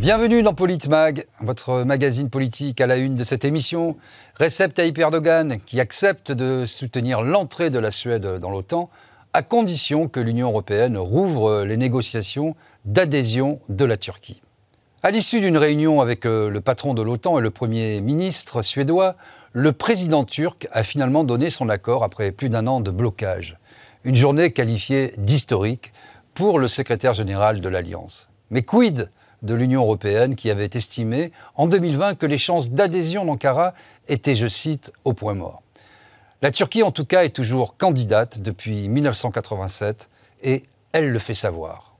Bienvenue dans Politmag, votre magazine politique à la une de cette émission. Recep Tayyip Erdogan qui accepte de soutenir l'entrée de la Suède dans l'OTAN à condition que l'Union européenne rouvre les négociations d'adhésion de la Turquie. À l'issue d'une réunion avec euh, le patron de l'OTAN et le Premier ministre suédois, le président turc a finalement donné son accord après plus d'un an de blocage. Une journée qualifiée d'historique pour le secrétaire général de l'Alliance. Mais quid de l'Union européenne qui avait estimé en 2020 que les chances d'adhésion d'Ankara étaient, je cite, au point mort. La Turquie, en tout cas, est toujours candidate depuis 1987 et elle le fait savoir.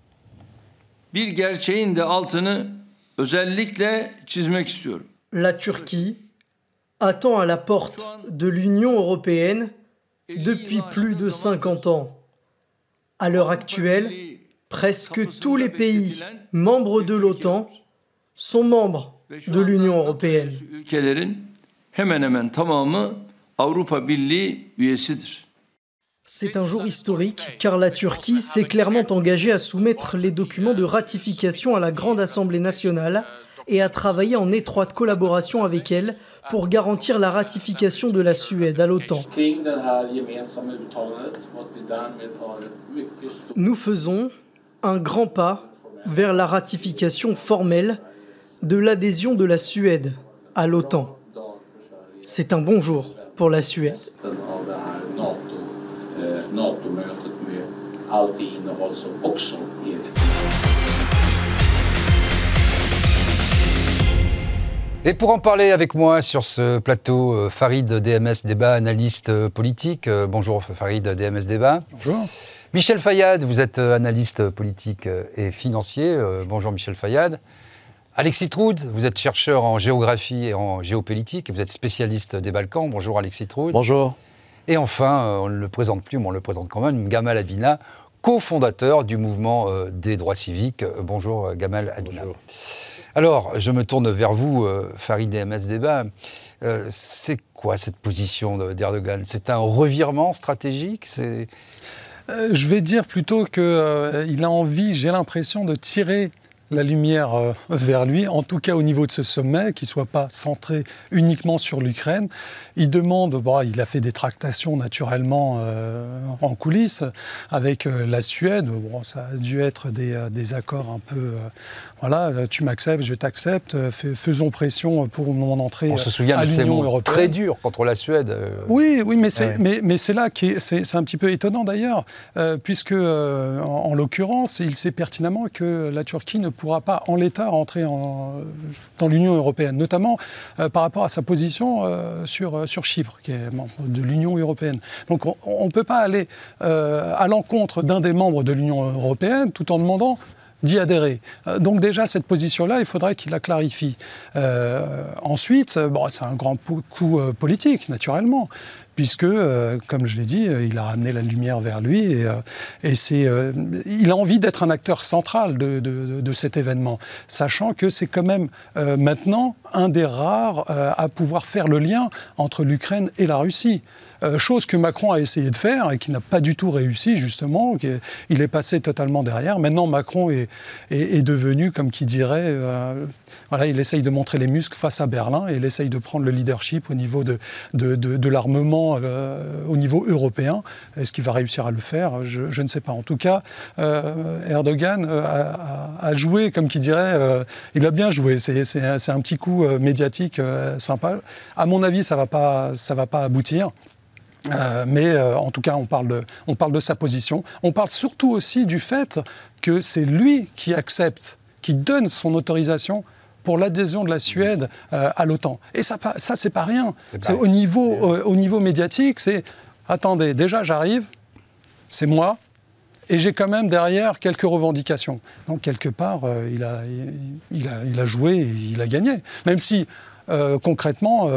La Turquie attend à la porte de l'Union européenne depuis plus de 50 ans. À l'heure actuelle, presque tous les pays membres de l'OTAN sont membres de l'Union européenne. C'est un jour historique car la Turquie s'est clairement engagée à soumettre les documents de ratification à la Grande Assemblée nationale et à travailler en étroite collaboration avec elle pour garantir la ratification de la Suède à l'OTAN. Nous faisons un grand pas vers la ratification formelle de l'adhésion de la Suède à l'OTAN. C'est un bon jour pour la Suède. Et pour en parler avec moi sur ce plateau, euh, Farid DMS Débat, analyste euh, politique. Euh, bonjour Farid DMS Débat. Bonjour. Michel Fayad, vous êtes euh, analyste politique euh, et financier. Euh, bonjour Michel Fayad. Alexis Troud, vous êtes chercheur en géographie et en géopolitique, vous êtes spécialiste des Balkans. Bonjour Alexis Troud. Bonjour. Et enfin, on ne le présente plus, mais on le présente quand même, Gamal Abina, cofondateur du mouvement des droits civiques. Bonjour Gamal Abina. Bonjour. Alors, je me tourne vers vous, Farid MS Débat. c'est quoi cette position d'Erdogan? C'est un revirement stratégique? Je vais dire plutôt qu'il euh, a envie, j'ai l'impression, de tirer la lumière euh, vers lui, en tout cas au niveau de ce sommet, qui ne soit pas centré uniquement sur l'Ukraine. Il demande, bon, il a fait des tractations naturellement euh, en coulisses avec euh, la Suède. Bon, ça a dû être des, des accords un peu, voilà, tu m'acceptes, je t'accepte, faisons pression pour mon entrée On se souvient à l'Union européenne. Très dur contre la Suède. Oui, oui, mais c'est, mais, mais c'est là qui c'est, un petit peu étonnant d'ailleurs, puisque en, en l'occurrence, il sait pertinemment que la Turquie ne pourra pas en l'état rentrer en, dans l'Union européenne, notamment euh, par rapport à sa position euh, sur, euh, sur Chypre, qui est membre de l'Union européenne. Donc on ne peut pas aller à l'encontre d'un des membres de l'Union européenne tout en demandant d'y adhérer. Donc déjà, cette position-là, il faudrait qu'il la clarifie. ensuite, bon, c'est un grand coup politique, naturellement puisque, euh, comme je l'ai dit, euh, il a ramené la lumière vers lui et, euh, c'est, il a envie d'être un acteur central de, cet événement, sachant que c'est quand même maintenant un des rares à pouvoir faire le lien entre l'Ukraine et la Russie. Chose que Macron a essayé de faire et qui n'a pas du tout réussi, justement. Il est passé totalement derrière. Maintenant, Macron est, devenu, comme qui dirait, voilà, il essaye de montrer les muscles face à Berlin et il essaye de prendre le leadership au niveau de, de, de l'armement euh, au niveau européen. Est-ce qu'il va réussir à le faire? Je, ne sais pas. En tout cas, euh, Erdogan euh, a, joué, comme qui dirait, il a bien joué. C'est un, petit coup médiatique sympa. À mon avis, ça ne va, pas, va pas aboutir. Mais en tout cas, on parle, de, on parle de sa position. On parle surtout aussi du fait que c'est lui qui accepte, qui donne son autorisation pour l'adhésion de la Suède euh, à l'OTAN. Et ça, ça c'est pas rien. C'est au niveau, euh, au niveau médiatique, c'est attendez, déjà j'arrive, c'est moi, et j'ai quand même derrière quelques revendications. Donc quelque part, euh, il, a, il, a, il, a, joué, et il a gagné. Même si concrètement,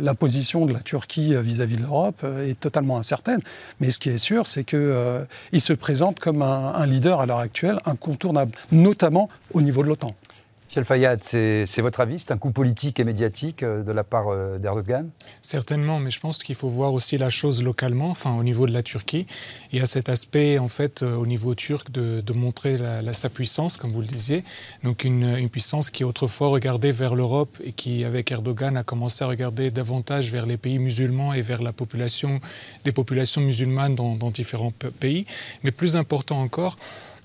la position de la Turquie vis-à-vis de l'Europe est totalement incertaine. Mais ce qui est sûr, c'est qu'il se présente comme un leader à l'heure actuelle incontournable, notamment au niveau de l'OTAN. Michel Fayad, c'est votre avis? C'est un coup politique et médiatique euh, de la part euh, d'Erdogan? Certainement, mais je pense qu'il faut voir aussi la chose localement, enfin au niveau de la Turquie. Il y a cet aspect, en fait, euh, au niveau turc, de, montrer sa puissance, comme vous le disiez. Donc une, puissance qui autrefois regardait vers l'Europe et qui, avec Erdogan, a commencé à regarder davantage vers les pays musulmans et vers la population, des populations musulmanes dans différents pays. Mais plus important encore,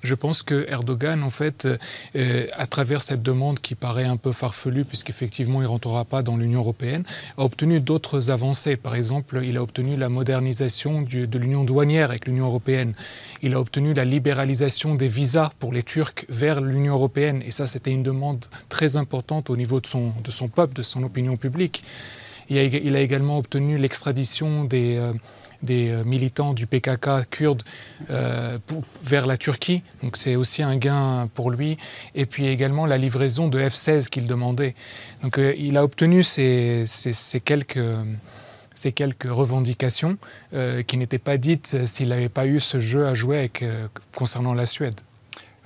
je pense que Erdogan, en fait, euh, à travers cette demande qui paraît un peu farfelue, puisqu'effectivement il ne rentrera pas dans l'Union européenne, a obtenu d'autres avancées. Par exemple, il a obtenu la modernisation de l'union douanière avec l'Union européenne. Il a obtenu la libéralisation des visas pour les Turcs vers l'Union européenne. Et ça, c'était une demande très importante au niveau de son, de son peuple, de son opinion publique. Il a, il a également obtenu l'extradition des... Euh, des euh, militants du PKK kurdes euh, vers la Turquie. Donc c'est aussi un gain pour lui. Et puis également la livraison de F-16 qu'il demandait. Donc euh, il a obtenu ces, quelques revendications qui n'étaient pas dites s'il n'avait pas eu ce jeu à jouer concernant la Suède.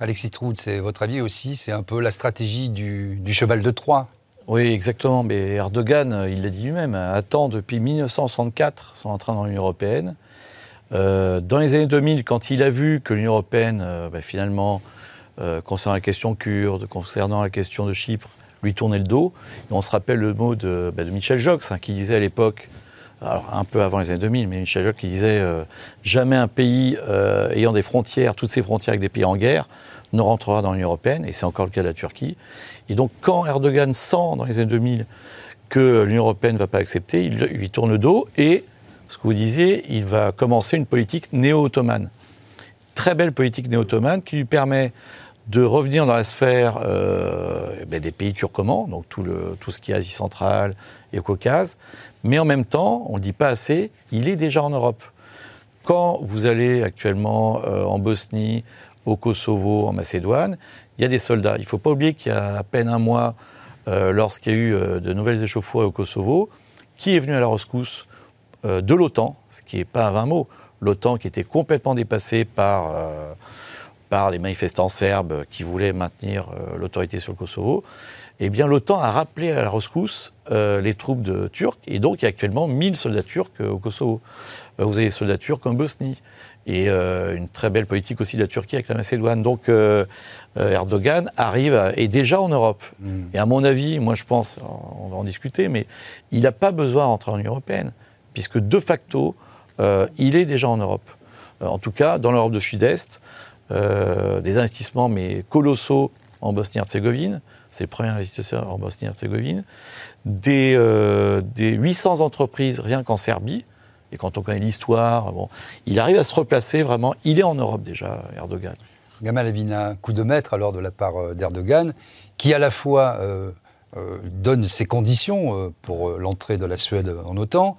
Alexis Troud, c'est votre avis aussi? C'est un peu la stratégie du cheval de Troie oui, exactement. Mais Erdogan, euh, il l'a dit lui-même, attend depuis 1964 son entrée dans l'Union européenne. Euh, dans les années 2000, quand il a vu que l'Union européenne, euh, bah, finalement, concernant la question kurde, concernant la question de Chypre, lui tournait le dos, on se rappelle le mot de, bah, Michel Jox, hein, qui disait à l'époque, un peu avant les années 2000, mais Michel Jox qui disait jamais un pays ayant des frontières, toutes ses frontières avec des pays en guerre, ne rentrera dans l'Union européenne, et c'est encore le cas de la Turquie. Et donc, quand Erdogan sent dans les années 2000 que l'Union européenne ne va pas accepter, il lui tourne le dos et, ce que vous disiez, il va commencer une politique néo-ottomane. Très belle politique néo-ottomane qui lui permet de revenir dans la sphère euh, eh ben, des pays turcomans, donc tout, tout ce qui est Asie centrale et au Caucase, mais en même temps, on ne le dit pas assez, il est déjà en Europe. Quand vous allez actuellement euh, en Bosnie, au Kosovo, en Macédoine, il y a des soldats. Il ne faut pas oublier qu'il y a à peine un mois, euh, lorsqu'il y a eu euh, de nouvelles échauffourées au Kosovo, qui est venu à la rescousse de l'OTAN, ce qui n'est pas un vain mot, l'OTAN qui était complètement dépassée par, par les manifestants serbes qui voulaient maintenir l'autorité sur le Kosovo, eh bien l'OTAN a rappelé à la rescousse les troupes de Turcs, et donc il y a actuellement 1000 soldats turcs au Kosovo. vous avez des soldats turcs en Bosnie et euh, une très belle politique aussi de la Turquie avec la Macédoine. Donc euh, euh, Erdogan arrive, et déjà en Europe. Mm. Et à mon avis, moi je pense, on va en discuter, mais il n'a pas besoin d'entrer en Union européenne, puisque de facto, il est déjà en Europe. en tout cas, dans l'Europe de Sud-Est, des investissements mais colossaux en Bosnie-Herzégovine, c'est le premier investisseur en Bosnie-Herzégovine, des, des 800 entreprises rien qu'en Serbie, et quand on connaît l'histoire, bon, il arrive à se replacer vraiment. Il est en Europe déjà, Erdogan. Gamal Abina, coup de maître alors de la part euh, d'Erdogan, qui à la fois euh, euh, donne ses conditions pour l'entrée de la Suède en OTAN,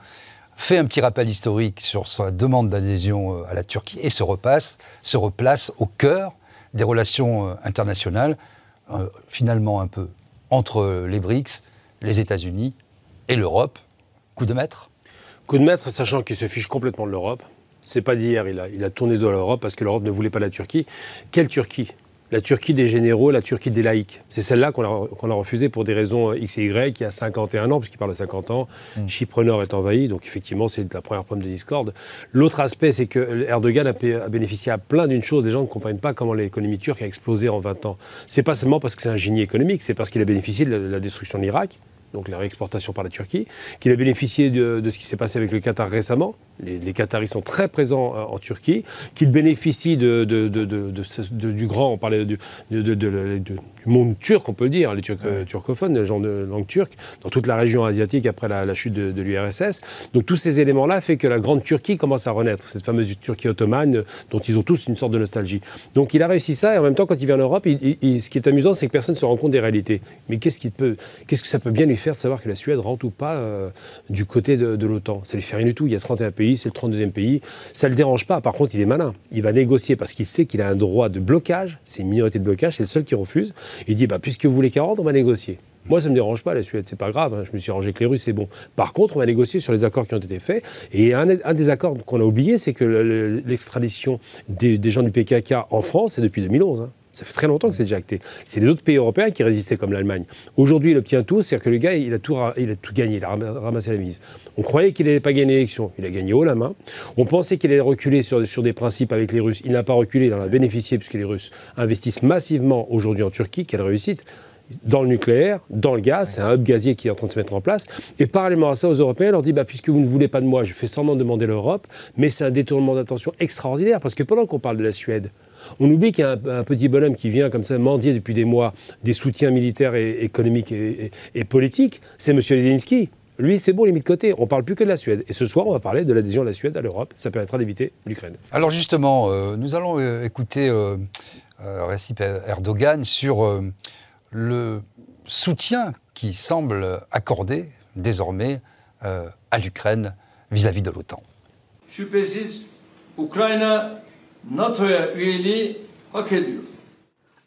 fait un petit rappel historique sur sa demande d'adhésion à la Turquie et se repasse, se replace au cœur des relations internationales, finalement un peu entre les BRICS, les États-Unis et l'Europe. Coup de maître? Coup de maître, sachant qu'il se fiche complètement de l'Europe. C'est pas d'hier, il a, il a tourné de l'Europe parce que l'Europe ne voulait pas la Turquie. Quelle Turquie? La Turquie des généraux, la Turquie des laïcs. C'est celle-là qu'on a, a refusée pour des raisons X et Y, qui a 51 ans, puisqu'il parle de 50 ans. Mm. Chypre Nord est envahi, donc effectivement, c'est la première pomme de discorde. L'autre aspect, c'est que Erdogan a, bénéficié à plein d'une chose. Les gens ne comprennent pas comment l'économie turque a explosé en 20 ans. C'est pas seulement parce que c'est un génie économique, c'est parce qu'il a bénéficié de la destruction de l'Irak, donc la réexportation par la Turquie, qu'il a bénéficié de, ce qui s'est passé avec le Qatar récemment. Les, Qataris sont très présents euh, en Turquie, qu'il bénéficie du grand, on parlait du, monde turc, on peut le dire, les Turcs, euh, turcophones, les gens de langue turque, dans toute la région asiatique après la, chute de, l'URSS. Donc tous ces éléments-là font que la grande Turquie commence à renaître, cette fameuse Turquie ottomane euh, dont ils ont tous une sorte de nostalgie. Donc il a réussi ça et en même temps, quand il vient en Europe, ce qui est amusant, c'est que personne ne se rend compte des réalités. Mais qu'est-ce, peut, qu'est-ce que ça peut bien lui faire de savoir que la Suède rentre ou pas euh, du côté de, l'OTAN. Ça lui fait rien du tout. Il y a 31 pays, c'est le 32e pays. Ça ne le dérange pas. Par contre, il est malin. Il va négocier parce qu'il sait qu'il a un droit de blocage. C'est une minorité de blocage, c'est le seul qui refuse. Il dit bah, puisque vous voulez 40, on va négocier. Moi, ça ne me dérange pas, la Suède, c'est pas grave. Hein. Je me suis rangé avec les Russes, c'est bon. Par contre, on va négocier sur les accords qui ont été faits. Et un, des accords qu'on a oublié, c'est que l'extradition des, gens du PKK en France, c'est depuis 2011. Ça fait très longtemps que c'est déjà acté. C'est les autres pays européens qui résistaient, comme l'Allemagne. Aujourd'hui, il obtient tout, c'est-à-dire que le gars, il a tout, il a tout gagné, il a ramassé la mise. On croyait qu'il n'allait pas gagner l'élection, il a gagné haut la main. On pensait qu'il allait reculer sur, sur des principes avec les Russes. Il n'a pas reculé, il en a bénéficié, puisque les Russes investissent massivement aujourd'hui en Turquie. Quelle réussite dans le nucléaire, dans le gaz, c'est un hub gazier qui est en train de se mettre en place. Et parallèlement à ça, aux Européens, on leur dit bah, puisque vous ne voulez pas de moi, je fais seulement demander l'Europe, mais c'est un détournement d'attention extraordinaire, parce que pendant qu'on parle de la Suède, on oublie qu'il y a un, petit bonhomme qui vient comme ça mendier depuis des mois des soutiens militaires et économiques et, politiques, c'est M. Zelensky. Lui, c'est bon, il est mis de côté. On ne parle plus que de la Suède. Et ce soir, on va parler de l'adhésion de la Suède à l'Europe. Ça permettra d'éviter l'Ukraine. Alors justement, euh, nous allons euh, écouter euh, Recep Erdogan sur euh, le soutien qui semble accorder désormais à l'Ukraine vis-à-vis de l'OTAN.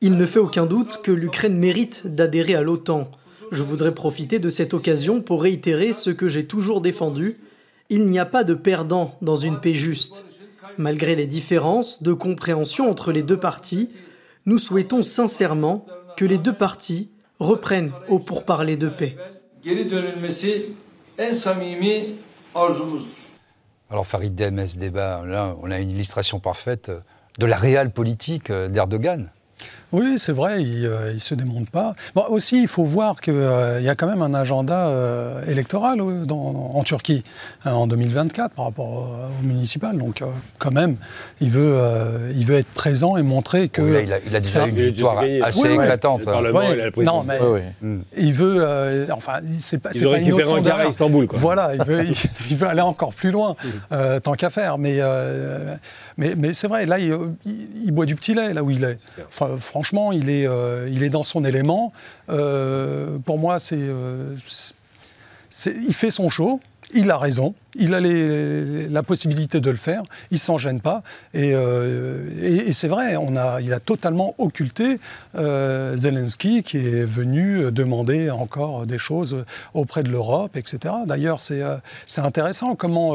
Il ne fait aucun doute que l'Ukraine mérite d'adhérer à l'OTAN. Je voudrais profiter de cette occasion pour réitérer ce que j'ai toujours défendu. Il n'y a pas de perdant dans une paix juste. Malgré les différences de compréhension entre les deux parties, nous souhaitons sincèrement que les deux parties reprennent au pourparler de paix. Alors Farid Dem, ce débat, là, on a une illustration parfaite de la réelle politique d'Erdogan. Oui, c'est vrai, il ne euh, se démonte pas. Bon, aussi, il faut voir qu'il euh, y a quand même un agenda euh, électoral en Turquie en 2024 par rapport au, municipal. Donc, quand même, il veut, il veut être présent et montrer que. il, a, il, a, déjà une victoire assez éclatante. non, mais hmm. il veut. enfin, c'est pas, il veut récupérer un à Istanbul. Quoi. Voilà, il veut, il, veut aller encore plus loin, hmm. tant qu'à faire. Mais, mais, mais c'est vrai, là, il, boit du petit lait, là où il est. Enfin, franchement, il est, euh, il est dans son élément. Euh, pour moi, euh, c'est, il fait son show il a raison, il a la possibilité de le faire, il s'en gêne pas. Et, euh, c'est vrai, on a, il a totalement occulté euh, Zelensky qui est venu demander encore des choses auprès de l'Europe, etc. D'ailleurs, c'est euh, intéressant comment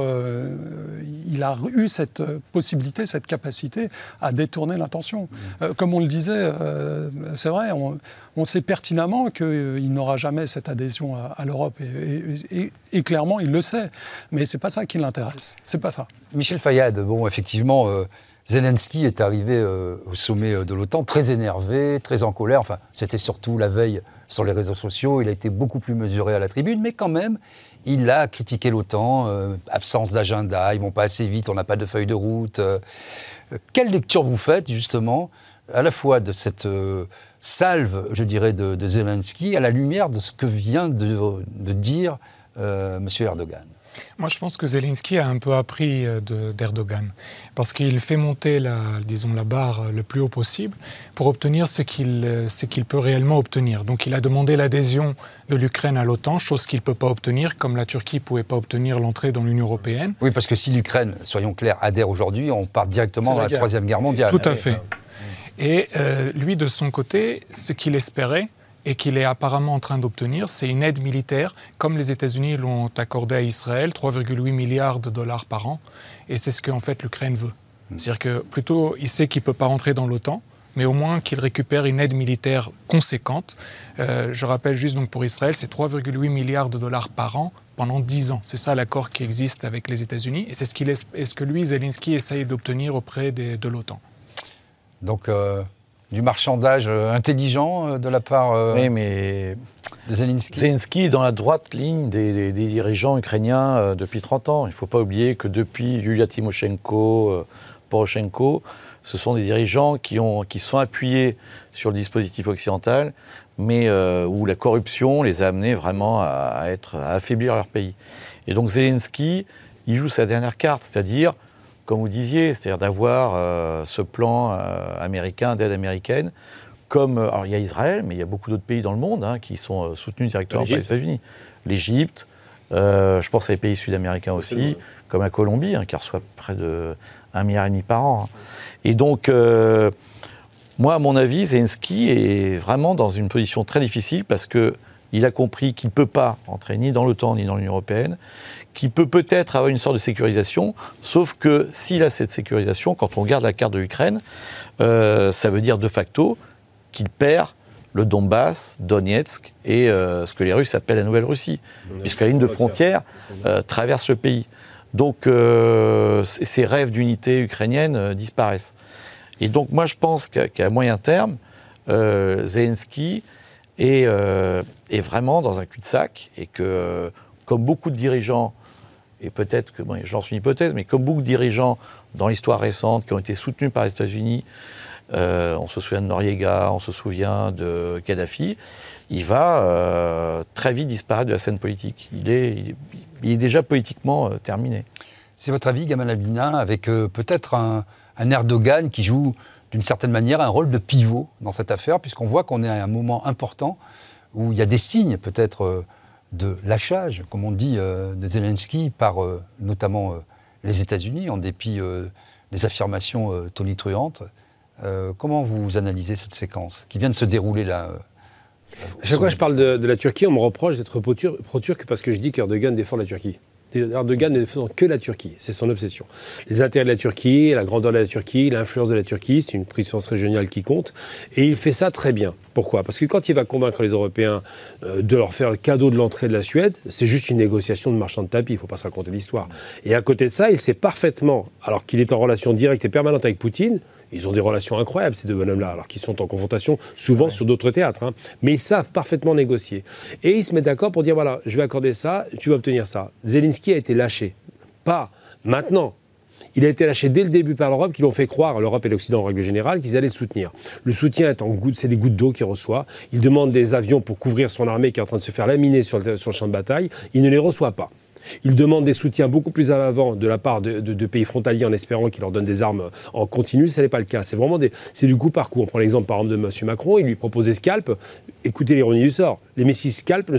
il a eu cette possibilité, cette capacité à détourner l'intention. comme on le disait, c'est vrai, on sait pertinemment qu'il n'aura jamais cette adhésion à, l'Europe et, clairement il le sait. Mais c'est pas ça qui l'intéresse. C'est pas ça. Michel Fayad, bon, effectivement. Euh, Zelensky est arrivé euh, au sommet euh, de l'OTAN très énervé, très en colère. Enfin, c'était surtout la veille sur les réseaux sociaux. Il a été beaucoup plus mesuré à la tribune, mais quand même, il a critiqué l'OTAN. absence d'agenda, ils vont pas assez vite, on n'a pas de feuille de route. quelle lecture vous faites justement, à la fois de cette salve, je dirais, de, Zelensky à la lumière de ce que vient de, dire euh, M. Erdogan moi, je pense que Zelensky a un peu appris euh, d'Erdogan, parce qu'il fait monter la, disons, la barre le plus haut possible pour obtenir ce qu'il euh, qu'il peut réellement obtenir. Donc, il a demandé l'adhésion de l'Ukraine à l'OTAN, chose qu'il ne peut pas obtenir, comme la Turquie ne pouvait pas obtenir l'entrée dans l'Union européenne. Oui, parce que si l'Ukraine, soyons clairs, adhère aujourd'hui, on part directement dans la, Troisième Guerre mondiale. Tout à fait. Et euh, lui, de son côté, ce qu'il espérait, et qu'il est apparemment en train d'obtenir, c'est une aide militaire, comme les États-Unis l'ont accordé à Israël, 3,8 milliards de dollars par an. Et c'est ce qu'en fait l'Ukraine veut. Hmm. C'est-à-dire que plutôt, il sait qu'il ne peut pas rentrer dans l'OTAN, mais au moins qu'il récupère une aide militaire conséquente. Euh, je rappelle juste donc pour Israël, c'est 3,8 milliards de dollars par an pendant 10 ans. C'est ça l'accord qui existe avec les États-Unis et c'est ce, ce que lui, Zelensky, essaye d'obtenir auprès de l'OTAN. Donc, euh, du marchandage euh, intelligent euh, de la part mais de Zelensky. Zelensky est dans la droite ligne des, dirigeants ukrainiens depuis 30 ans. Il ne faut pas oublier que depuis Yulia Tymoshenko, Poroshenko, ce sont des dirigeants qui, ont, qui sont appuyés sur le dispositif occidental, mais où la corruption les a amenés vraiment à, être, à affaiblir leur pays. Et donc Zelensky, il joue sa dernière carte, c'est-à-dire comme vous disiez, c'est-à-dire d'avoir euh, ce plan euh, américain d'aide américaine. Comme, euh, alors il y a Israël, mais il y a beaucoup d'autres pays dans le monde hein, qui sont soutenus directement par les États-Unis. L'Égypte, je pense à les pays sud-américains aussi, comme la Colombie, hein, qui reçoit près de 1,5 milliard par an. Hein. Et donc, moi, à mon avis, Zelensky est vraiment dans une position très difficile parce que Il a compris qu'il ne peut pas entrer ni dans l'OTAN ni dans l'Union européenne, qu'il peut peut-être avoir une sorte de sécurisation, sauf que s'il a cette sécurisation, quand on regarde la carte de l'Ukraine, euh, ça veut dire de facto qu'il perd le Donbass, Donetsk et euh, ce que les Russes appellent la Nouvelle-Russie, puisque la ligne de frontière euh, traverse le pays. Donc ces rêves d'unité ukrainienne disparaissent. Et donc moi je pense qu'à moyen terme, Zelensky est, est, vraiment dans un cul-de-sac et que, comme beaucoup de dirigeants et peut-être que, bon, j'en suis une hypothèse, mais comme beaucoup de dirigeants dans l'histoire récente qui ont été soutenus par les États-Unis, euh, on se souvient de Noriega, on se souvient de Kadhafi, il va euh, très vite disparaître de la scène politique. Il est, déjà politiquement euh, terminé. C'est votre avis, Gamal Abina, avec peut-être un, un, Erdogan qui joue d'une certaine manière un rôle de pivot dans cette affaire, puisqu'on voit qu'on est à un moment important où il y a des signes peut-être de lâchage, comme on dit, euh, de Zelensky par euh, notamment euh, les États-Unis, en dépit des affirmations tonitruantes. comment vous analysez cette séquence qui vient de se dérouler là À chaque fois que je parle de, la Turquie, on me reproche d'être pro-turc parce que je dis qu'Erdogan défend la Turquie. Erdogan ne défend que la Turquie, c'est son obsession. Les intérêts de la Turquie, la grandeur de la Turquie, l'influence de la Turquie, c'est une puissance régionale qui compte. Et il fait ça très bien. Pourquoi? Parce que quand il va convaincre les Européens euh, de leur faire le cadeau de l'entrée de la Suède, c'est juste une négociation de marchand de tapis, il ne faut pas se raconter l'histoire. Et à côté de ça, il sait parfaitement, alors qu'il est en relation directe et permanente avec Poutine, ils ont des relations incroyables, ces deux bonhommes-là, alors qu'ils sont en confrontation souvent sur d'autres théâtres. Hein. Mais ils savent parfaitement négocier. Et ils se mettent d'accord pour dire voilà, je vais accorder ça, tu vas obtenir ça. Zelensky a été lâché. Pas maintenant. Il a été lâché dès le début par l'Europe, qui l'ont fait croire, l'Europe et l'Occident en règle générale, qu'ils allaient soutenir. Le soutien est en goutte, c'est des gouttes d'eau qu'il reçoit. Il demande des avions pour couvrir son armée qui est en train de se faire laminer sur le champ de bataille. Il ne les reçoit pas. Ils demandent des soutiens beaucoup plus à l'avant de la part de, pays frontaliers en espérant qu'ils leur donnent des armes en continu. Ce n'est pas le cas. C'est vraiment c'est du coup par coup. On prend l'exemple par exemple de M. Macron. Il lui proposait Scalp. Écoutez l'ironie du sort. Les Messis Scalp,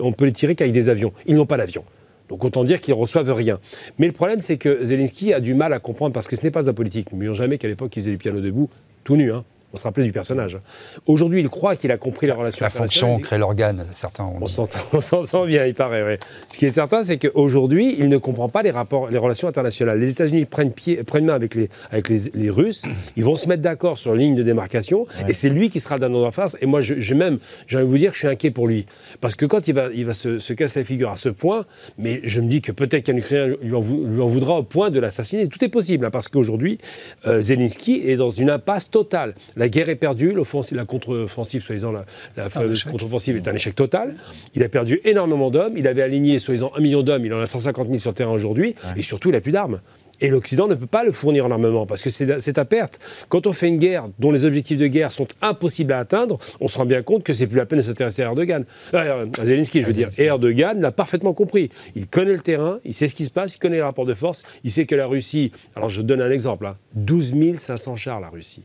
on peut les tirer qu'avec des avions. Ils n'ont pas d'avion. Donc autant dire qu'ils ne reçoivent rien. Mais le problème, c'est que Zelensky a du mal à comprendre, parce que ce n'est pas un politique. N'oublions jamais qu'à l'époque, il faisait du piano debout, tout nu. Hein. On se rappelait du personnage. Aujourd'hui, il croit qu'il a compris la relation La fonction crée l'organe, certains ont dit. On s'entend bien, il paraît, oui. Ce qui est certain, c'est qu'aujourd'hui, il ne comprend pas les rapports, les relations internationales. Les États-Unis prennent, pied, prennent main avec, les, avec les, Russes, ils vont se mettre d'accord sur une ligne de démarcation, et c'est lui qui sera le donneur en face. Et moi, j'ai même, j'ai envie de vous dire que je suis inquiet pour lui. Parce que quand il va, il va se, casser la figure à ce point, mais je me dis que peut-être qu'un Ukrainien lui en, voudra au point de l'assassiner. Tout est possible, hein, parce qu'aujourd'hui, euh, Zelensky est dans une impasse totale la guerre est perdue, la contre-offensive, soi-disant, la, la contre-offensive est un échec total. Il a perdu énormément d'hommes. Il avait aligné, soi-disant, un million d'hommes. Il en a 150 000 sur le terrain aujourd'hui. Et surtout, il n'a plus d'armes. Et l'Occident ne peut pas le fournir en armement parce que c'est à perte. Quand on fait une guerre dont les objectifs de guerre sont impossibles à atteindre, on se rend bien compte que c'est plus la peine de s'intéresser à Erdogan. Euh, à Zelensky, je veux dire. Et Erdogan l'a parfaitement compris. Il connaît le terrain, il sait ce qui se passe, il connaît les rapports de force, il sait que la Russie. Alors je donne un exemple 12 hein. 500 chars, la Russie.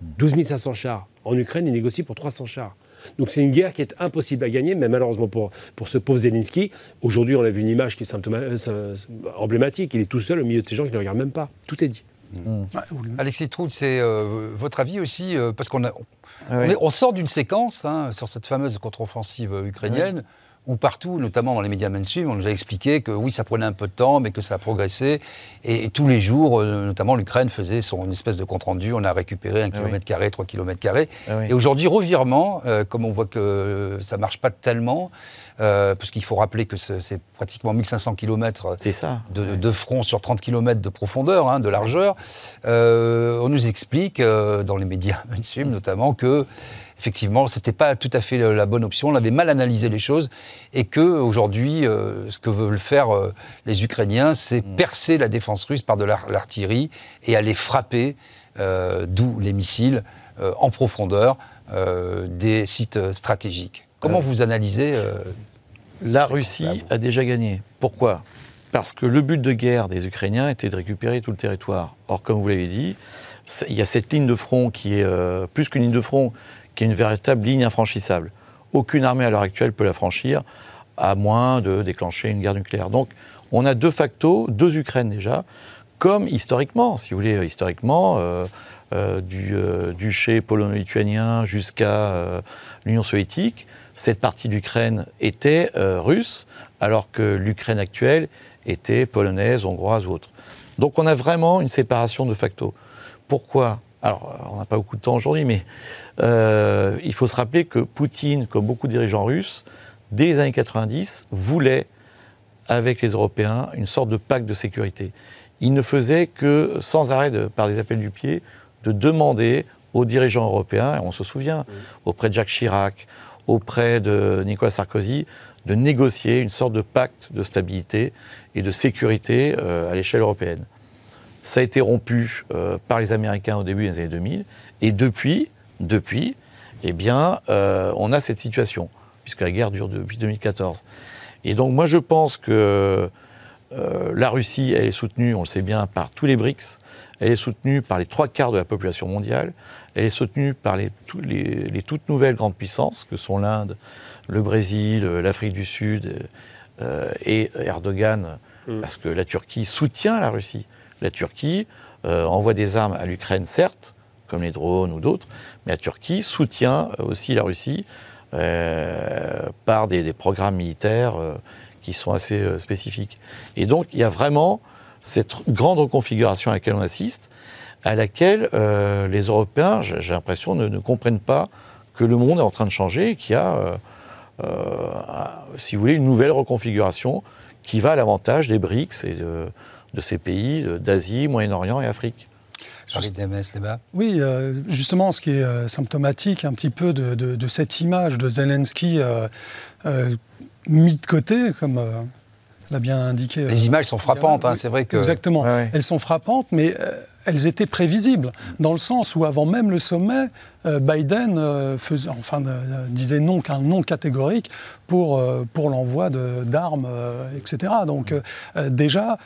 12 500 chars. En Ukraine, il négocie pour 300 chars. Donc c'est une guerre qui est impossible à gagner, mais malheureusement pour, pour ce pauvre Zelensky, aujourd'hui on a vu une image qui est euh, emblématique. Il est tout seul au milieu de ces gens qui ne regardent même pas. Tout est dit. Mmh. Alexis Trout, c'est euh, votre avis aussi, euh, parce qu'on on, sort d'une séquence hein, sur cette fameuse contre-offensive ukrainienne ou partout, notamment dans les médias mainstream, on nous a expliqué que oui, ça prenait un peu de temps, mais que ça a progressé. Et, tous les jours, euh, notamment l'Ukraine faisait son espèce de compte-rendu, on a récupéré un ah kilomètre carré, trois kilomètres carrés. Ah et aujourd'hui, revirement, euh, comme on voit que ça marche pas tellement, euh, parce qu'il faut rappeler que c'est pratiquement 1500 km de, de, front sur 30 km de profondeur, hein, de largeur, on nous explique, dans les médias mainstream notamment, que effectivement, ce n'était pas tout à fait la bonne option. On avait mal analysé les choses et que aujourd'hui, euh, ce que veulent faire euh, les Ukrainiens, c'est mm. percer la défense russe par de l'artillerie et aller frapper, euh, d'où les missiles, en profondeur des sites stratégiques. Comment vous analysez La Russie a déjà gagné. Pourquoi? Parce que le but de guerre des Ukrainiens était de récupérer tout le territoire. Or, comme vous l'avez dit, il y a cette ligne de front qui est plus qu'une ligne de front, qui est une véritable ligne infranchissable. Aucune armée à l'heure actuelle peut la franchir, à moins de déclencher une guerre nucléaire. Donc, on a de facto deux Ukraines déjà comme historiquement, si vous voulez, historiquement, du duché polono-lituanien jusqu'à l'Union soviétique, cette partie d'Ukraine était russe, alors que l'Ukraine actuelle était polonaise, hongroise ou autre. Donc on a vraiment une séparation de facto. Pourquoi? Alors, on n'a pas beaucoup de temps aujourd'hui, mais euh, il faut se rappeler que Poutine, comme beaucoup de dirigeants russes, dès les années 90, voulait, avec les Européens, une sorte de pacte de sécurité. Il ne faisait que, sans arrêt, par des appels du pied, de demander aux dirigeants européens, et on se souvient, auprès de Jacques Chirac, auprès de Nicolas Sarkozy, de négocier une sorte de pacte de stabilité et de sécurité euh, à l'échelle européenne. Ça a été rompu euh, par les Américains au début des années 2000, et depuis, depuis, eh bien, euh, on a cette situation, puisque la guerre dure depuis 2014. Et donc, moi, je pense que la Russie, elle est soutenue, on le sait bien, par tous les BRICS, elle est soutenue par les trois quarts de la population mondiale, elle est soutenue par les, les toutes nouvelles grandes puissances, que sont l'Inde, le Brésil, l'Afrique du Sud euh, et Erdogan, mm. parce que la Turquie soutient la Russie. La Turquie euh, envoie des armes à l'Ukraine, certes, comme les drones ou d'autres, mais la Turquie soutient aussi la Russie euh, par des, programmes militaires qui sont assez spécifiques. Et donc, il y a vraiment cette grande reconfiguration à laquelle on assiste, à laquelle les Européens, j'ai l'impression, ne, ne, comprennent pas que le monde est en train de changer et qu'il y a euh, si vous voulez, une nouvelle reconfiguration qui va à l'avantage des BRICS et de, ces pays d'Asie, Moyen-Orient et Afrique. Oui, euh, justement, ce qui est euh, symptomatique un petit peu de, cette image de Zelensky mis de côté, comme l'a bien indiqué. Les images sont frappantes, hein, c'est vrai que. Exactement, elles sont frappantes, mais elles étaient prévisibles, dans le sens où avant même le sommet, euh, Biden euh, faisait, enfin, euh, disait non qu'un non catégorique pour, pour l'envoi d'armes, etc. Donc déjà,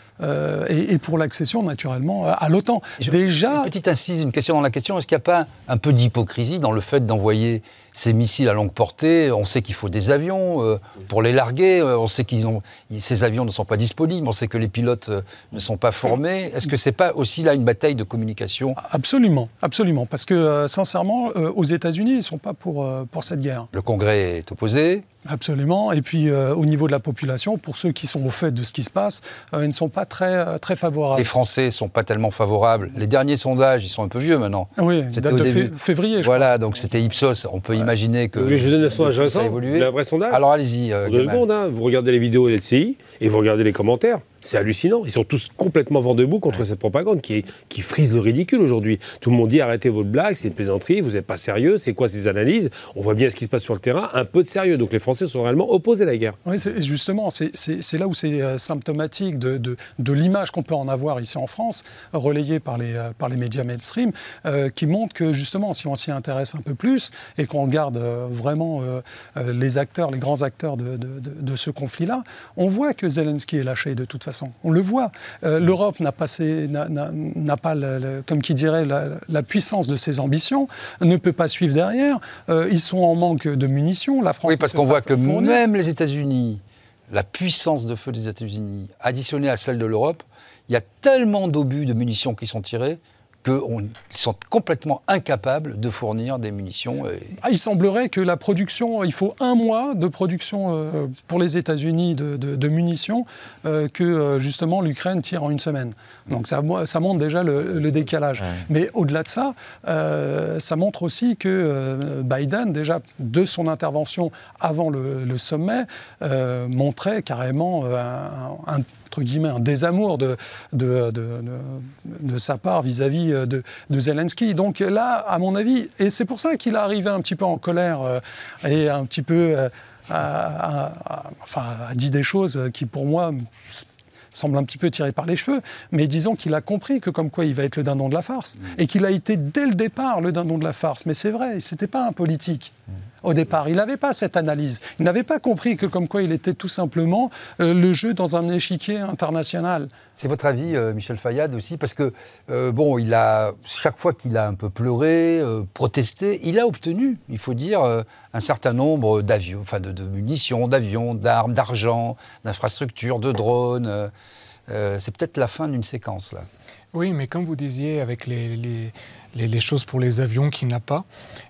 et, pour l'accession naturellement à l'OTAN. Déjà... Une petite incise, une question dans la question, est-ce qu'il n'y a pas un peu d'hypocrisie dans le fait d'envoyer ces missiles à longue portée? On sait qu'il faut des avions pour les larguer, on sait que ces avions ne sont pas disponibles, on sait que les pilotes ne sont pas formés. Est-ce que ce n'est pas aussi là une bataille de communication? Absolument, absolument, parce que sincèrement, euh, aux États-Unis, ils ne sont pas pour, euh, pour cette guerre. Le Congrès est opposé Absolument. Et puis, euh, au niveau de la population, pour ceux qui sont au fait de ce qui se passe, ils ne sont pas très, très favorables. Les Français ne sont pas tellement favorables. Les derniers sondages, ils sont un peu vieux maintenant. Oui, c'était au début. février. voilà, donc c'était Ipsos. On peut imaginer que. je donne un sondage récent. Ça a évolué. Un vrai sondage. Alors allez-y. deux secondes, hein. vous regardez les vidéos de LCI et vous regardez les commentaires. C'est hallucinant. Ils sont tous complètement vent debout contre cette propagande qui, qui frise le ridicule aujourd'hui. Tout le monde dit arrêtez votre blague, c'est une plaisanterie, vous n'êtes pas sérieux, c'est quoi ces analyses? On voit bien ce qui se passe sur le terrain, un peu de sérieux. Donc les Français sont réellement opposés à la guerre. Oui, justement, c'est là où c'est euh, symptomatique de, de, l'image qu'on peut en avoir ici en France, relayée par les, euh, par les médias mainstream, euh, qui montre que justement, si on s'y intéresse un peu plus et qu'on regarde vraiment les acteurs, les grands acteurs de, de ce conflit-là, on voit que Zelensky est lâché de toute façon on le voit. Euh, L'Europe n'a pas, pas comme qui dirait, la, puissance de ses ambitions, ne peut pas suivre derrière. Euh, ils sont en manque de munitions. La France oui, parce qu'on voit que même les États-Unis, la puissance de feu des États-Unis, additionnée à celle de l'Europe, il y a tellement d'obus de munitions qui sont tirés qu'ils sont complètement incapables de fournir des munitions. Ah, il semblerait que la production, il faut un mois de production euh, pour les États-Unis de, munitions euh, que euh, justement l'Ukraine tire en une semaine. Donc ça, ça montre déjà le, décalage. Mais au-delà de ça, ça montre aussi que Biden, déjà de son intervention avant le, sommet, montrait carrément un, un entre guillemets, un désamour de, de, de, sa part vis-à-vis euh, de, Zelensky. Donc là, à mon avis, et c'est pour ça qu'il est arrivé un petit peu en colère euh, et un petit peu... Euh, enfin, a dit des choses qui, pour moi, semblent un petit peu tirées par les cheveux, mais disons qu'il a compris que comme quoi il va être le dindon de la farce, mmh. et qu'il a été dès le départ le dindon de la farce. Mais c'est vrai, c'était pas un politique. Mmh au départ. Il n'avait pas cette analyse. Il n'avait pas compris que comme quoi il était tout simplement euh, le jeu dans un échiquier international. C'est votre avis, euh, Michel Fayad aussi, parce que euh, bon, il a chaque fois qu'il a un peu pleuré, protesté, il a obtenu, il faut dire, un certain nombre d'avions, enfin de, de munitions, d'avions, d'armes, d'argent, d'infrastructures, de drones. c'est peut-être la fin d'une séquence là. Oui, mais comme vous disiez, avec les, les, choses pour les avions qu'il n'a pas,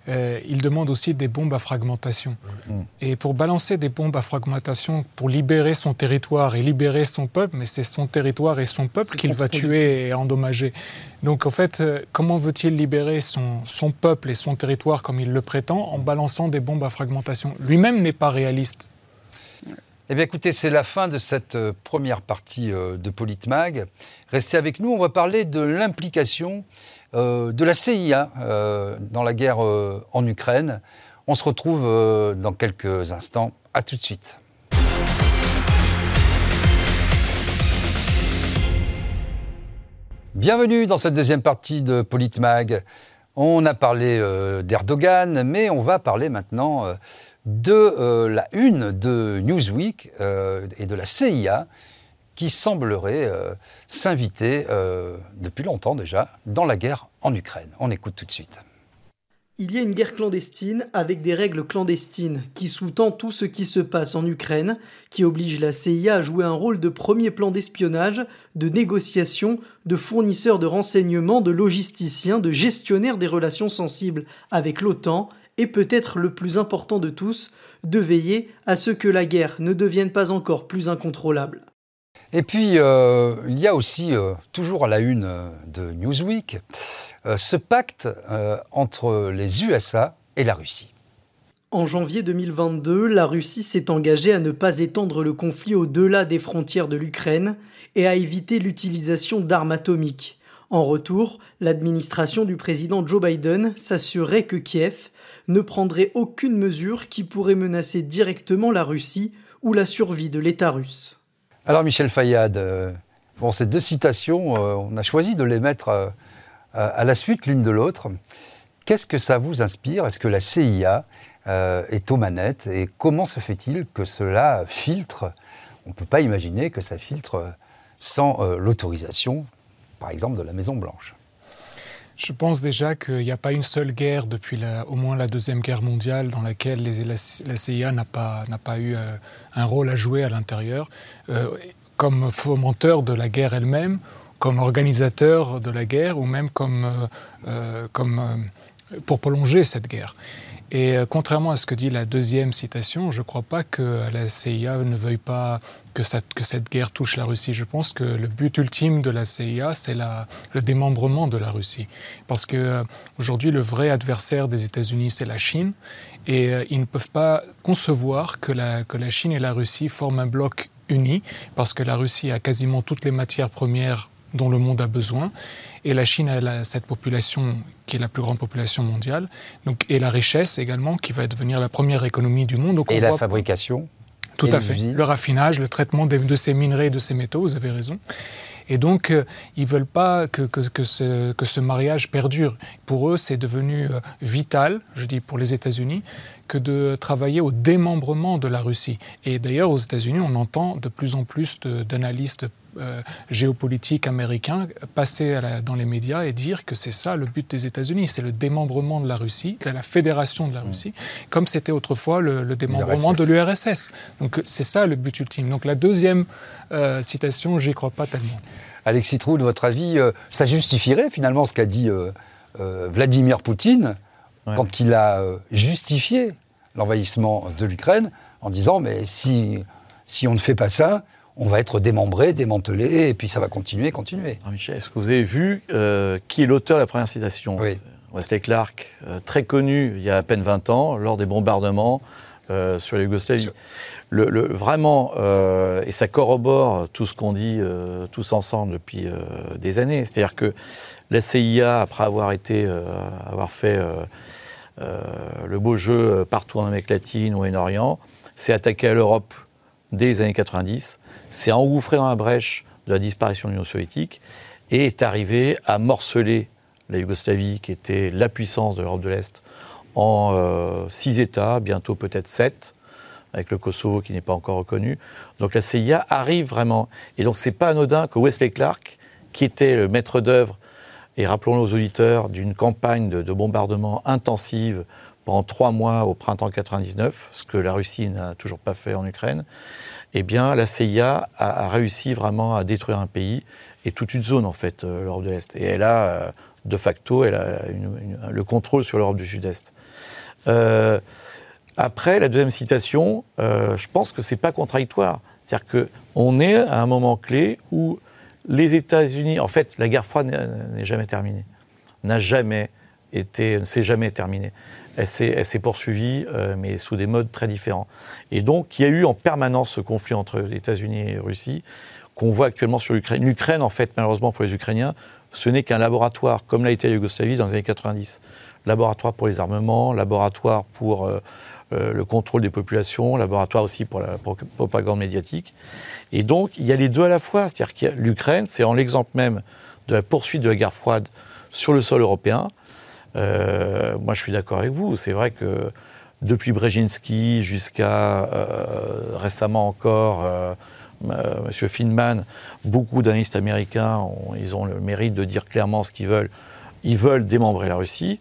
euh, il demande aussi des bombes à fragmentation. Mm. Et pour balancer des bombes à fragmentation, pour libérer son territoire et libérer son peuple, mais c'est son territoire et son peuple qu'il va tuer et endommager. Donc en fait, euh, comment veut-il libérer son, son peuple et son territoire comme il le prétend en balançant des bombes à fragmentation? Lui-même n'est pas réaliste. Eh bien écoutez, c'est la fin de cette euh, première partie euh, de Politmag. Restez avec nous, on va parler de l'implication euh, de la CIA dans la guerre en Ukraine. On se retrouve dans quelques instants. À tout de suite. Bienvenue dans cette deuxième partie de Politmag. On a parlé d'Erdogan, mais on va parler maintenant de euh, la une de Newsweek euh, et de la CIA qui semblerait euh, s'inviter depuis longtemps déjà dans la guerre en Ukraine. On écoute tout de suite. Il y a une guerre clandestine avec des règles clandestines qui sous-tend tout ce qui se passe en Ukraine, qui oblige la CIA à jouer un rôle de premier plan d'espionnage, de négociation, de fournisseur de renseignements, de logisticien, de gestionnaire des relations sensibles avec l'OTAN et peut-être le plus important de tous, de veiller à ce que la guerre ne devienne pas encore plus incontrôlable. Et puis, euh, il y a aussi, euh, toujours à la une euh, de Newsweek, ce pacte entre les USA et la Russie. En janvier 2022, la Russie s'est engagée à ne pas étendre le conflit au-delà des frontières de l'Ukraine et à éviter l'utilisation d'armes atomiques. En retour, l'administration du président Joe Biden s'assurait que Kiev ne prendrait aucune mesure qui pourrait menacer directement la Russie ou la survie de l'État russe. Alors Michel Fayad, euh, ces deux citations, euh, on a choisi de les mettre euh, à la suite l'une de l'autre. Qu'est-ce que ça vous inspire? Est-ce que la CIA est aux manettes? Et comment se fait-il que cela filtre? On ne peut pas imaginer que ça filtre sans l'autorisation par exemple, de la Maison-Blanche. Je pense déjà qu'il n'y a pas une seule guerre depuis au moins la Deuxième Guerre mondiale dans laquelle la, CIA n'a pas, pas eu euh, un rôle à jouer à l'intérieur, euh, comme fomenteur de la guerre elle-même, comme organisateur de la guerre ou même comme, euh, comme pour prolonger cette guerre. Et euh, contrairement à ce que dit la deuxième citation, je ne crois pas que la CIA ne veuille pas que, cette guerre touche la Russie. Je pense que le but ultime de la CIA, c'est le démembrement de la Russie. Parce que euh, aujourd'hui, le vrai adversaire des États-Unis, c'est la Chine. Et euh, ils ne peuvent pas concevoir que la Chine et la Russie forment un bloc uni, parce que la Russie a quasiment toutes les matières premières dont le monde a besoin. Et la Chine a cette population qui est la plus grande population mondiale, donc, et la richesse également, qui va devenir la première économie du monde. et la fabrication Tout à fait. Le raffinage, le traitement de, ces minerais et de ces métaux, vous avez raison. Et donc, euh, ils ne veulent pas que, que, ce, que, ce, mariage perdure. Pour eux, c'est devenu euh, vital, je dis pour les États-Unis, que de travailler au démembrement de la Russie. Et d'ailleurs, aux États-Unis, on entend de plus en plus d'analystes euh, géopolitique américain passer dans les médias et dire que c'est ça le but des États-Unis, c'est le démembrement de la Russie, de la fédération de la mm. Russie, comme c'était autrefois le, démembrement de l'URSS. Donc c'est ça le but ultime. Donc la deuxième euh, citation, j'y crois pas tellement. Alexis Trou, de votre avis, euh, ça justifierait finalement ce qu'a dit Vladimir Poutine quand il a justifié l'envahissement de l'Ukraine en disant mais si, si on ne fait pas ça, on va être démembré, démantelé, et puis ça va continuer, continuer. Michel, est-ce que vous avez vu euh, qui est l'auteur de la première citation? Wesley Clark, euh, très connu il y a à peine 20 ans, lors des bombardements euh, sur la Yougoslavie. Le, vraiment, et ça corrobore tout ce qu'on dit tous ensemble depuis des années. C'est-à-dire que la CIA, après avoir, été, avoir fait le beau jeu partout en Amérique latine, au Moyen-Orient, s'est attaqué à l'Europe dès les années 90 s'est engouffré dans la brèche de la disparition de l'Union soviétique et est arrivé à morceler la Yougoslavie, qui était la puissance de l'Europe de l'Est, en euh, six États, bientôt peut-être sept, avec le Kosovo qui n'est pas encore reconnu. Donc la CIA arrive vraiment. Et donc c'est pas anodin que Wesley Clark, qui était le maître d'œuvre, et rappelons-le aux auditeurs, d'une campagne de, de, bombardement intensive pendant trois mois au printemps 99, ce que la Russie n'a toujours pas fait en Ukraine, eh bien, la CIA a, réussi vraiment à détruire un pays et toute une zone, en fait, l'Europe de l'Est. Et elle a, de facto, elle a le contrôle sur l'Europe du Sud-Est. après, la deuxième citation, je pense que ce n'est pas contradictoire. C'est-à-dire qu'on est à un moment clé où les États-Unis, en fait, la guerre froide n'est jamais terminée, n'a jamais été, ne s'est jamais terminée. Elle s'est poursuivie, euh, mais sous des modes très différents. Et donc, il y a eu en permanence ce conflit entre États-Unis et Russie, qu'on voit actuellement sur l'Ukraine. L'Ukraine, en fait, malheureusement pour les Ukrainiens, ce n'est qu'un laboratoire, comme l'a été la Yougoslavie dans les années 90. Laboratoire pour les armements, laboratoire pour euh, euh, le contrôle des populations, laboratoire aussi pour la propagande médiatique. Et donc, il y a les deux à la fois. C'est-à-dire que l'Ukraine, c'est en l'exemple même de la poursuite de la guerre froide sur le sol européen. Euh, moi, je suis d'accord avec vous. C'est vrai que depuis Brzezinski jusqu'à euh, récemment encore M. Feynman, beaucoup d'analystes américains ils ont le mérite de dire clairement ce qu'ils veulent. Ils veulent démembrer la Russie.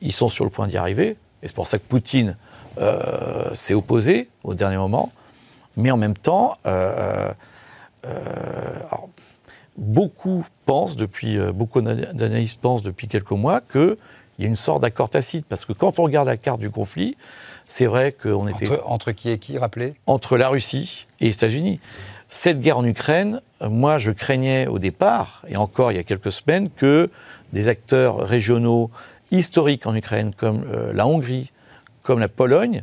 Ils sont sur le point d'y arriver. Et c'est pour ça que Poutine euh, s'est opposé au dernier moment, mais en même temps, euh, euh, beaucoup pensent depuis, beaucoup d'analystes pensent depuis quelques mois qu'il y a une sorte d'accord tacite, parce que quand on regarde la carte du conflit, c'est vrai qu'on était... Entre, entre, qui et qui, rappelez? Entre la Russie et les États-Unis. Cette guerre en Ukraine, moi je craignais au départ, et encore il y a quelques semaines, que des acteurs régionaux historiques en Ukraine, comme la Hongrie, comme la Pologne,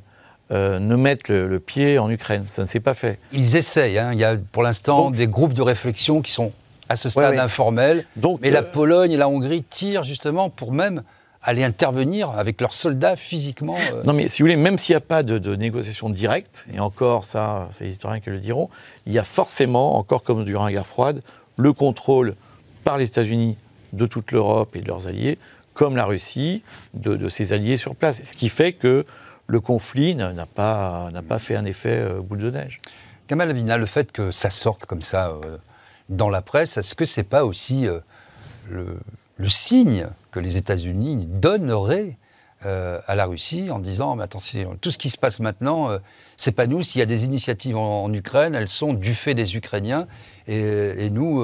euh, ne mettent le, pied en Ukraine. Ça ne s'est pas fait. Ils essayent. Hein. Il y a pour l'instant des groupes de réflexion qui sont à ce stade informels. mais la euh, Pologne et la Hongrie tirent justement pour même aller intervenir avec leurs soldats physiquement. Euh. Non, mais si vous voulez, même s'il n'y a pas de, de, négociation directe, et encore, ça, c'est les historiens qui le diront, il y a forcément, encore comme durant la guerre froide, le contrôle par les États-Unis de toute l'Europe et de leurs alliés comme la Russie, de, ses alliés sur place. Ce qui fait que le conflit n'a pas, pas fait un effet euh, boule de neige. Kamal Avina, le fait que ça sorte comme ça euh, dans la presse, est-ce que c'est pas aussi euh, le, signe que les États-Unis donneraient à la Russie en disant mais attention, tout ce qui se passe maintenant, c'est pas nous. S'il y a des initiatives en, Ukraine, elles sont du fait des Ukrainiens et, et nous,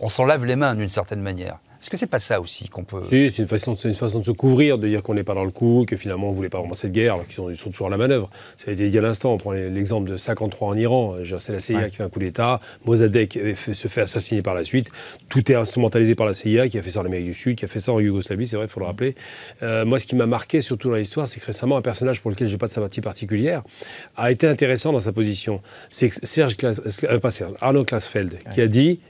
on s'en lave les mains d'une certaine manière. Est-ce que c'est pas ça aussi qu'on peut. Si, c'est une, façon, une façon de se couvrir, de dire qu'on n'est pas dans le coup, que finalement on ne voulait pas vraiment cette guerre, alors qu'ils sont, sont, toujours à la manœuvre. Ça a été dit à l'instant, on prend l'exemple de 53 en Iran. C'est la CIA qui fait un coup d'État, Mossadegh se fait assassiner par la suite. Tout est instrumentalisé par la CIA qui a fait ça en Amérique du Sud, qui a fait ça en Yougoslavie, c'est vrai, il faut le rappeler. Euh, moi, ce qui m'a marqué surtout dans l'histoire, c'est que récemment, un personnage pour lequel je n'ai pas de sympathie particulière a été intéressant dans sa position. C'est Serge, euh, pas Serge, Arnaud Klasfeld, qui a dit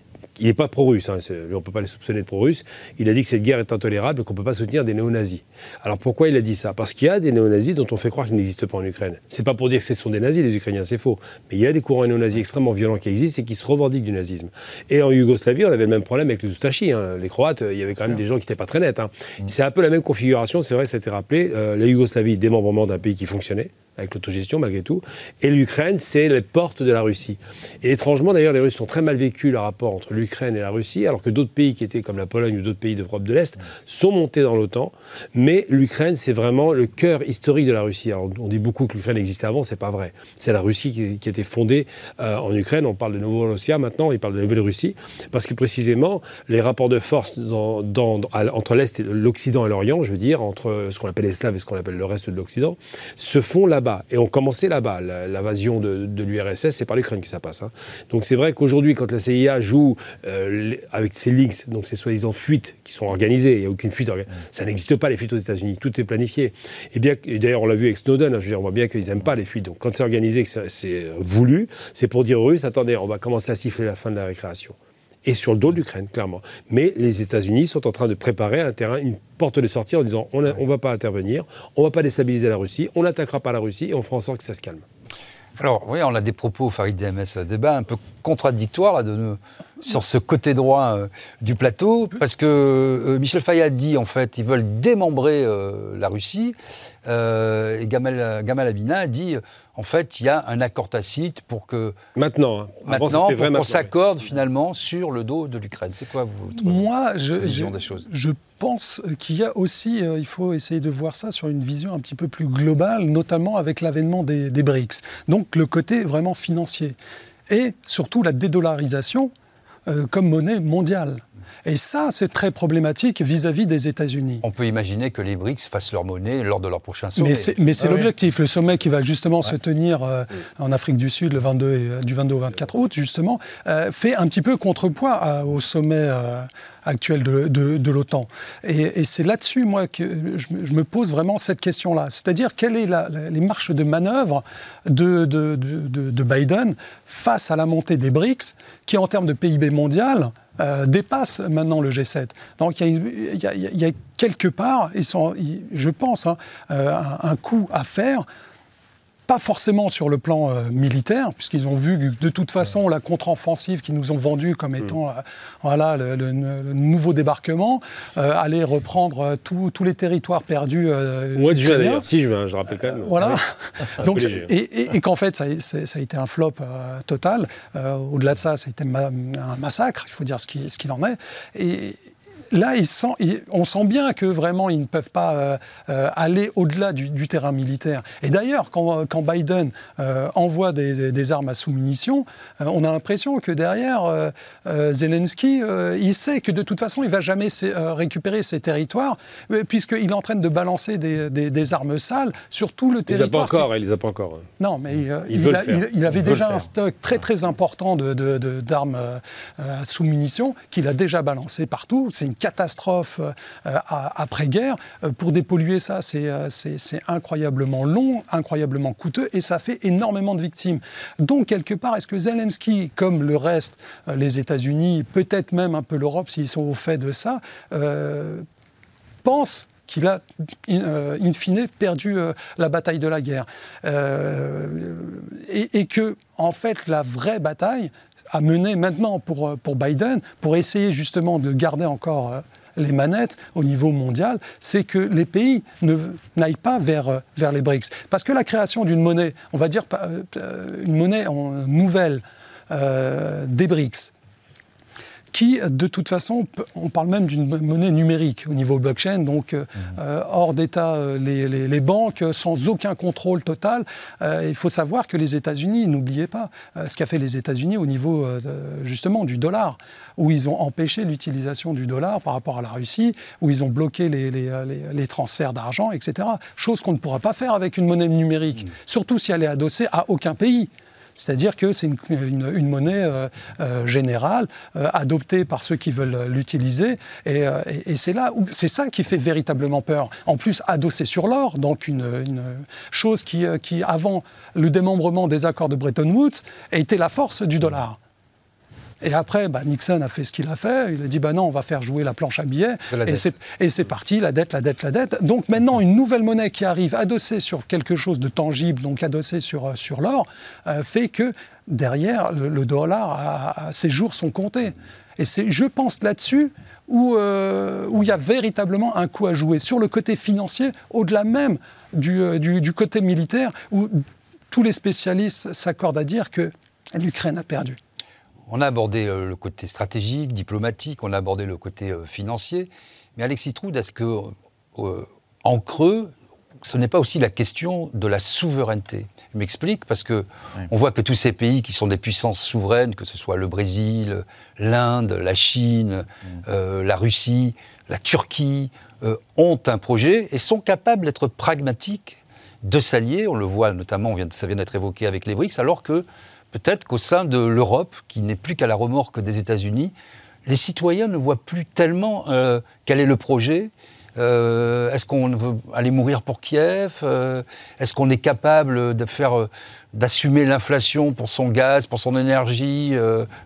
il n'est pas pro-russe, hein, on ne peut pas les soupçonner de pro-russe. Il a dit que cette guerre est intolérable et qu'on ne peut pas soutenir des néo-nazis. Alors pourquoi il a dit ça? Parce qu'il y a des néo-nazis dont on fait croire qu'ils n'existent pas en Ukraine. C'est pas pour dire que ce sont des nazis, les Ukrainiens, c'est faux. Mais il y a des courants néo-nazis extrêmement violents qui existent et qui se revendiquent du nazisme. Et en Yougoslavie, on avait le même problème avec les Ustashi. Hein. Les Croates, il y avait quand même des gens qui n'étaient pas très nets. Hein. Mm. C'est un peu la même configuration, c'est vrai, ça a été rappelé. Euh, la Yougoslavie, démembrement d'un pays qui fonctionnait, avec l'autogestion malgré tout. Et l'Ukraine, c'est les portes de la Russie. Et étrangement, d'ailleurs, les Russes ont très mal vécu le rapport entre l'Ukraine et la Russie, alors que d'autres pays qui étaient comme la Pologne ou d'autres pays d'Europe de l'Est sont montés dans l'OTAN. Mais l'Ukraine, c'est vraiment le cœur historique de la Russie. Alors, on dit beaucoup que l'Ukraine existait avant, c'est pas vrai. C'est la Russie qui, qui était fondée euh, en Ukraine. On parle de Novorossia maintenant, il parle de Nouvelle-Russie, parce que précisément, les rapports de force entre l'Est, l'Occident et l'Orient, je veux dire, entre ce qu'on appelle les Slaves et ce qu'on appelle le reste de l'Occident, se font là-bas et on commençait là-bas. L'invasion de, l'URSS, c'est par l'Ukraine que ça passe. Hein. Donc c'est vrai qu'aujourd'hui, quand la CIA joue euh, avec ses links, donc ces soi-disant fuites qui sont organisées, il n'y a aucune fuite, ça n'existe pas les fuites aux États-Unis, tout est planifié. Et bien, d'ailleurs, on l'a vu avec Snowden, hein, je on voit bien qu'ils n'aiment pas les fuites. Donc quand c'est organisé, que c'est voulu, c'est pour dire aux Russes, attendez, on va commencer à siffler la fin de la récréation et sur le dos de l'Ukraine, clairement. Mais les États-Unis sont en train de préparer un terrain, une porte de sortie en disant on ne va pas intervenir, on ne va pas déstabiliser la Russie, on n'attaquera pas la Russie et on fera en sorte que ça se calme. Alors, oui, on a des propos, Farid DMS, débat un peu contradictoire là, de, sur ce côté droit euh, du plateau, parce que euh, Michel Fayad dit, en fait, ils veulent démembrer euh, la Russie, et Gamal, Gamal Abina dit, en fait, il y a un accord tacite pour que... Maintenant, hein. maintenant pour qu'on s'accorde finalement sur le dos de l'Ukraine. C'est quoi votre Moi, je, vision des choses? Je pense qu'il y a aussi, il faut essayer de voir ça sur une vision un petit peu plus globale, notamment avec l'avènement des, des BRICS. Donc le côté vraiment financier. Et surtout la dédollarisation comme monnaie mondiale. Et ça, c'est très problématique vis-à-vis des États-Unis. On peut imaginer que les BRICS fassent leur monnaie lors de leur prochain sommet. Mais c'est ah l'objectif. Le sommet qui va justement se tenir euh, en Afrique du Sud le 22 euh, du 22 au 24 août, justement, euh, fait un petit peu contrepoids au sommet actuel de, l'OTAN. Et, c'est là-dessus, moi, que je, me pose vraiment cette question-là. C'est-à-dire, quelles sont les marches de manœuvre de, de, Biden face à la montée des BRICS, qui, en termes de PIB mondial, euh, dépasse maintenant le G7. Donc il y, a, quelque part, ils sont, je pense, hein, euh, un, coup à faire pas forcément sur le plan euh, militaire, puisqu'ils ont vu que de toute façon la contre-offensive qu'ils nous ont vendue comme mm. étant voilà, le, nouveau débarquement allait reprendre tous les territoires perdus. Au mois de juin d'ailleurs, 6 juin, je rappelle quand même. voilà. Donc, et, qu'en fait, ça a, été un flop total. Au-delà de ça, ça a été un massacre, il faut dire ce qu'il ce en est. Et, là, on sent bien que vraiment, ils ne peuvent pas euh, euh, aller au-delà du, terrain militaire. Et d'ailleurs, quand, Biden euh, envoie des, armes à sous-munitions, on a l'impression que derrière, Zelensky, il sait que de toute façon, il ne va jamais récupérer ses territoires, puisqu'il est en train de balancer des, armes sales sur tout le territoire. Il les a pas encore, il les a pas encore. Non, mais il, avait déjà un stock très très important d'armes à sous-munitions qu'il a déjà balancé partout. C'est une catastrophe euh, après-guerre. Euh, pour dépolluer ça, euh, c'est incroyablement long, incroyablement coûteux et ça fait énormément de victimes. Donc, quelque part, est-ce que Zelensky, comme le reste, les États-Unis, peut-être même un peu l'Europe, s'ils sont au fait de ça, pense qu'il a, in, fine, perdu la bataille de la guerre. et, que, en fait, la vraie bataille, à mener maintenant pour, euh, pour Biden, pour essayer justement de garder encore euh, les manettes au niveau mondial, c'est que les pays n'aillent pas vers, euh, vers les BRICS. Parce que la création d'une monnaie, on va dire une monnaie nouvelle des BRICS, qui, de toute façon, on parle même d'une monnaie numérique au niveau blockchain, donc euh, mmh. euh, hors d'état euh, les, banques, sans aucun contrôle total. il faut savoir que les États-Unis, n'oubliez pas ce qu'a fait les États-Unis au niveau justement du dollar, où ils ont empêché l'utilisation du dollar par rapport à la Russie, où ils ont bloqué les, transferts d'argent, etc. Chose qu'on ne pourra pas faire avec une monnaie numérique, mmh. surtout si elle est adossée à aucun pays. C'est-à-dire que c'est une, monnaie euh, euh, générale, euh, adoptée par ceux qui veulent l'utiliser. Et, c'est là c'est ça qui fait véritablement peur. En plus, adossée sur l'or, donc une, chose qui, qui, avant le démembrement des accords de Bretton Woods, était la force du dollar. Et après, bah, Nixon a fait ce qu'il a fait. Il a dit bah non, on va faire jouer la planche à billets. Et c'est parti, la dette, la dette, la dette. Donc maintenant, une nouvelle monnaie qui arrive adossée sur quelque chose de tangible, donc adossée sur, euh, sur l'or, euh, fait que derrière, le, dollar, ses jours sont comptés. Et c'est, je pense, là-dessus où, euh, où il y a véritablement un coup à jouer sur le côté financier, au-delà même du, du, du côté militaire, où tous les spécialistes s'accordent à dire que l'Ukraine a perdu. On a abordé euh, le côté stratégique, diplomatique, on a abordé le côté euh, financier. Mais Alexis Troud, est-ce que, euh, en creux, ce n'est pas aussi la question de la souveraineté? Je m'explique parce que on voit que tous ces pays qui sont des puissances souveraines, que ce soit le Brésil, l'Inde, la Chine, la Russie, la Turquie, ont un projet et sont capables d'être pragmatiques, de s'allier. On le voit notamment, ça vient d'être évoqué avec les BRICS, alors que peut-être qu'au sein de l'Europe, qui n'est plus qu'à la remorque des États-Unis, les citoyens ne voient plus tellement euh, quel est le projet. Euh, est-ce qu'on veut aller mourir pour Kiev? Euh, Est-ce qu'on est capable de faire, d'assumer l'inflation pour son gaz, pour son énergie,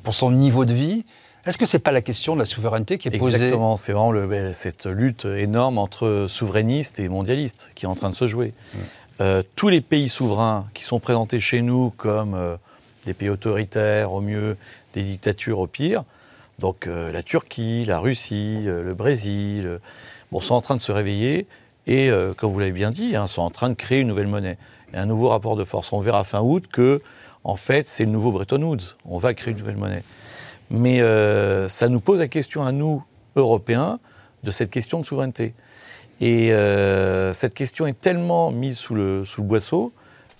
pour son niveau de vie? Est-ce que ce n'est pas la question de la souveraineté qui est posée? Exactement, c'est vraiment ben, cette lutte énorme entre souverainistes et mondialistes qui est en train de se jouer. tous les pays souverains qui sont présentés chez nous comme des pays autoritaires au mieux, des dictatures au pire. Donc euh, la Turquie, la Russie, euh, le Brésil, euh, bon, sont en train de se réveiller et, comme vous l'avez bien dit, hein, sont en train de créer une nouvelle monnaie. Un nouveau rapport de force. On verra fin août que, en fait, c'est le nouveau Bretton Woods. On va créer une nouvelle monnaie. Mais ça nous pose la question à nous, Européens, de cette question de souveraineté. Et cette question est tellement mise sous le, sous le boisseau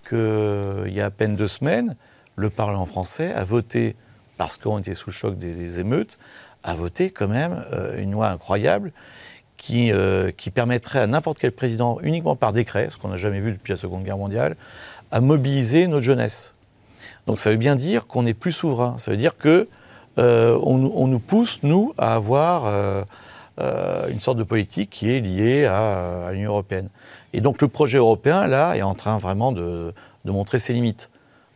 qu'il y a à peine deux semaines, le Parlement français a voté parce qu'on était sous le choc des, émeutes, a voté quand même une loi incroyable qui, qui permettrait à n'importe quel président, uniquement par décret, ce qu'on n'a jamais vu depuis la Seconde Guerre mondiale, à mobiliser notre jeunesse. Donc ça veut bien dire qu'on est plus souverain. Ça veut dire que euh, on, nous pousse, nous, à avoir euh, euh, une sorte de politique qui est liée à, l'Union européenne. Et donc le projet européen, là, est en train vraiment de, montrer ses limites.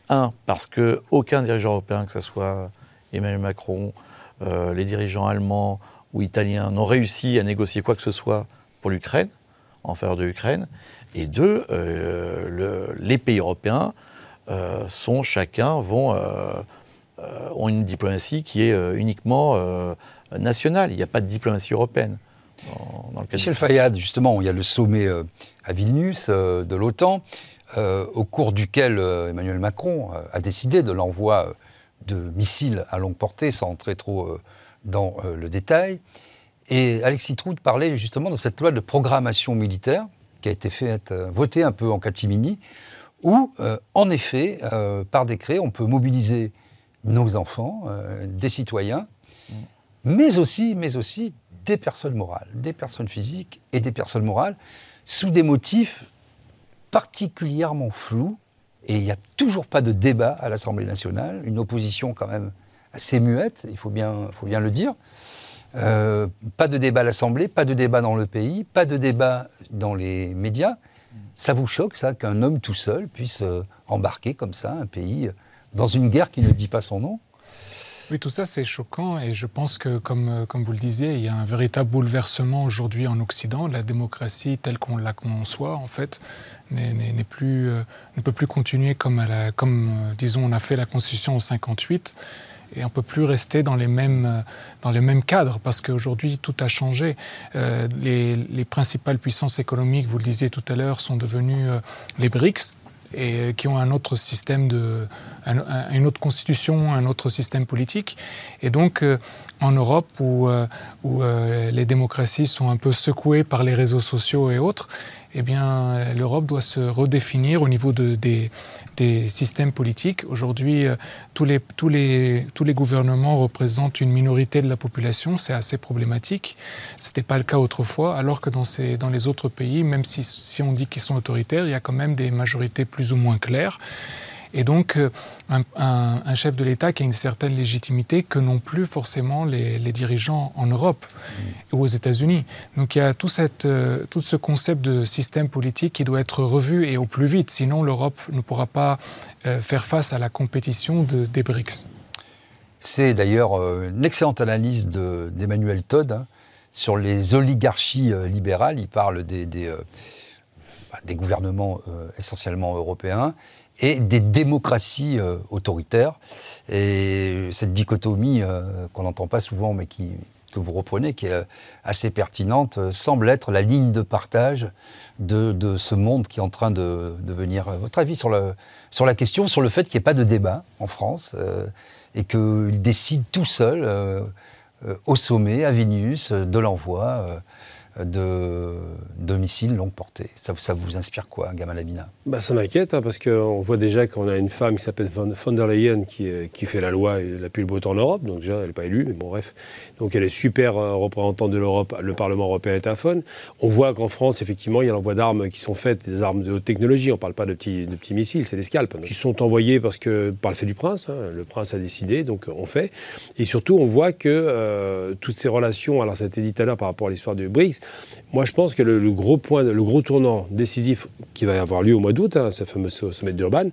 Un, parce qu'aucun dirigeant européen, que ce soit Emmanuel Macron, les dirigeants allemands ou italiens, n'ont réussi à négocier quoi que ce soit pour l'Ukraine, en faveur de l'Ukraine. Et deux, les pays européens sont chacun vont euh, ont une diplomatie qui est euh, uniquement euh, nationale. Il n'y a pas de diplomatie européenne. Dans, Michel Fayad, justement, il y a le sommet à Vilnius de l'OTAN, au cours duquel Emmanuel Macron a décidé de l'envoi de missiles à longue portée, sans entrer trop dans le détail. Et Alexis Trout parlait justement de cette loi de programmation militaire qui a été faite, votée un peu en catimini, où, en effet, par décret, on peut mobiliser nos enfants, euh, des citoyens, mais aussi, mais aussi des personnes morales, des personnes physiques et des personnes morales, sous des motifs particulièrement flous. Et il n'y a toujours pas de débat à l'Assemblée nationale, une opposition quand même assez muette, il faut bien, le dire. Euh, pas de débat à l'Assemblée, pas de débat dans le pays, pas de débat dans les médias. Ça vous choque, ça, qu'un homme tout seul puisse euh, embarquer comme ça un pays dans une guerre qui ne dit pas son nom? Oui, tout ça, c'est choquant et je pense que, comme, euh, comme vous le disiez, il y a un véritable bouleversement aujourd'hui en Occident. La démocratie telle qu'on la conçoit, en fait, n'est plus, euh, ne peut plus continuer comme, euh, disons, on a fait la Constitution en 58 et on ne peut plus rester dans les mêmes, dans les mêmes cadres parce qu'aujourd'hui tout a changé. les, principales puissances économiques, vous le disiez tout à l'heure, sont devenues les BRICS, et qui ont un autre système une autre constitution, un autre système politique. Et donc, euh, en Europe, où, euh, où euh, les démocraties sont un peu secouées par les réseaux sociaux et autres, eh bien, l'Europe doit se redéfinir au niveau de, des, des, systèmes politiques. Aujourd'hui, tous les, tous, les, tous les gouvernements représentent une minorité de la population. C'est assez problématique. Ce n'était pas le cas autrefois, alors que dans, ces, dans les autres pays, même si, si on dit qu'ils sont autoritaires, il y a quand même des majorités plus ou moins claires. Et donc, euh, un, chef de l'État qui a une certaine légitimité que n'ont plus forcément les, dirigeants en Europe ou aux États-Unis. Donc, il y a tout, cette, euh, tout, ce concept de système politique qui doit être revu et au plus vite. Sinon, l'Europe ne pourra pas euh, faire face à la compétition de, des BRICS. C'est d'ailleurs une excellente analyse d'Emmanuel Todd hein, sur les oligarchies libérales. Il parle des, des, bah, des gouvernements essentiellement européens et des démocraties euh, autoritaires. Et cette dichotomie euh, qu'on n'entend pas souvent, mais que vous reprenez, qui est euh, assez pertinente, semble être la ligne de partage de, ce monde qui est en train de, devenir. Votre avis sur, la question, sur le fait qu'il n'y ait pas de débat en France et qu'il décide tout seul, au sommet, à Vilnius, de l'envoi de, domicile longue portée. Ça, ça vous inspire quoi, Gamal Abina? Bah, Ça m'inquiète, hein, parce qu'on voit déjà qu'on a une femme qui s'appelle von der Leyen qui, qui, fait la loi et la plus le beau temps en Europe. Donc déjà, elle n'est pas élue, mais bon, bref. Donc elle est super euh, représentante de l'Europe. Le Parlement européen est à fond. On voit qu'en France, effectivement, il y a l'envoi d'armes qui sont faites, des armes de haute technologie. On ne parle pas de petits, de petits missiles, c'est des scalps. Qui sont envoyés parce que, par le fait du prince. Hein. le prince a décidé, donc on fait. Et surtout, on voit que euh, toutes ces relations, alors ça a été dit tout à l'heure par rapport à l'histoire du BRICS, moi, je pense que le, gros point, le gros tournant décisif qui va avoir lieu au mois d'août, hein, ce fameux sommet d'Urban,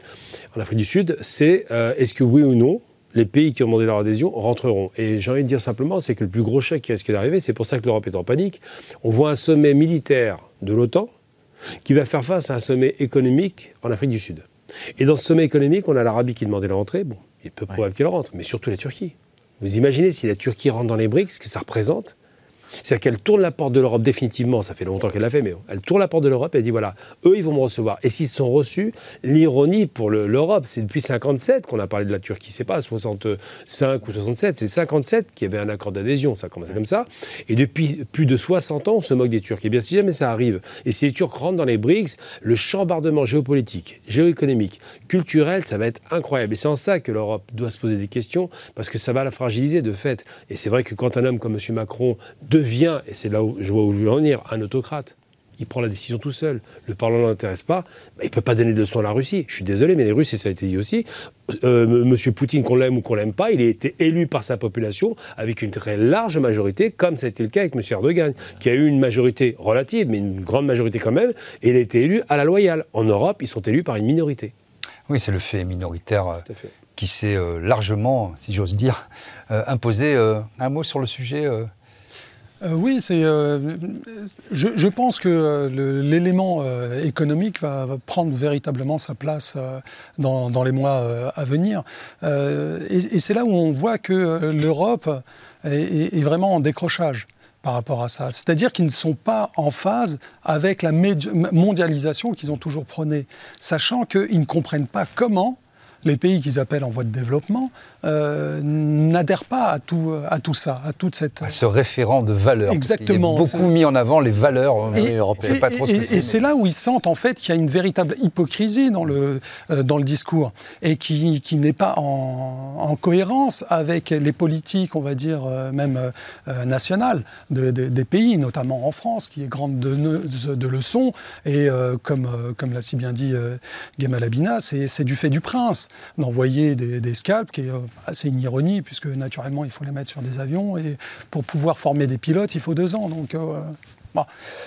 en Afrique du Sud, c'est euh, est-ce que oui ou non les pays qui ont demandé leur adhésion rentreront? Et j'ai envie de dire simplement, c'est que le plus gros choc qui risque d'arriver, c'est pour ça que l'Europe est en panique. On voit un sommet militaire de l'OTAN qui va faire face à un sommet économique en Afrique du Sud. Et dans ce sommet économique, on a l'Arabie qui demandait l'entrée. Bon, il est peu probable qu'elle rentre, mais surtout la Turquie. Vous imaginez si la Turquie rentre dans les BRICS, ce que ça représente? C'est-à-dire qu'elle tourne la porte de l'Europe définitivement, ça fait longtemps qu'elle l'a fait, mais elle tourne la porte de l'Europe et elle dit voilà, eux, ils vont me recevoir. Et s'ils sont reçus, l'ironie pour l'Europe, c'est depuis 57 qu'on a parlé de la Turquie, c'est pas 65 ou 67, c'est 57 qui avait un accord d'adhésion, ça a commencé comme ça. Et depuis plus de 60 ans, on se moque des Turcs. Et bien, si jamais ça arrive, et si les Turcs rentrent dans les BRICS, le chambardement géopolitique, géoéconomique, culturel, ça va être incroyable. Et c'est en ça que l'Europe doit se poser des questions, parce que ça va la fragiliser de fait. Et c'est vrai que quand un homme comme M. Macron devient, et c'est là où je vois où je veux en venir, un autocrate, il prend la décision tout seul. Le Parlement n'intéresse pas, bah, il ne peut pas donner de leçons à la Russie. Je suis désolé, mais les Russes, et ça a été dit aussi, euh, Monsieur Poutine, qu'on l'aime ou qu'on l'aime pas, il a été élu par sa population avec une très large majorité, comme ça a été le cas avec Monsieur Erdogan, qui a eu une majorité relative, mais une grande majorité quand même, et il a été élu à la loyale. En Europe, ils sont élus par une minorité. Oui, c'est le fait minoritaire euh, qui s'est euh, largement, si j'ose dire, imposé. un mot sur le sujet euh, oui, c'est. Euh, je, pense que euh, l'élément économique va, prendre véritablement sa place dans, les mois à venir. et, c'est là où on voit que l'Europe est, vraiment en décrochage par rapport à ça. C'est-à-dire qu'ils ne sont pas en phase avec la mondialisation qu'ils ont toujours prônée, sachant qu'ils ne comprennent pas comment les pays qu'ils appellent en voie de développement euh, n'adhèrent pas à tout, à tout ça, à toute cette... À ce référent de valeurs. Exactement. Il beaucoup mis en avant les valeurs et, européennes. Et, c'est là où ils sentent en fait qu'il y a une véritable hypocrisie dans le, euh, dans le discours et qui, qui n'est pas en, cohérence avec les politiques, on va dire, euh, même nationales des pays, notamment en France, qui est grande de, de, leçons. Et comme, comme l'a si bien dit Gamal Abina, c'est du fait du prince d'envoyer des, des, scalps, qui est euh, assez une ironie, puisque naturellement, il faut les mettre sur des avions, et pour pouvoir former des pilotes, il faut deux ans. Donc, euh,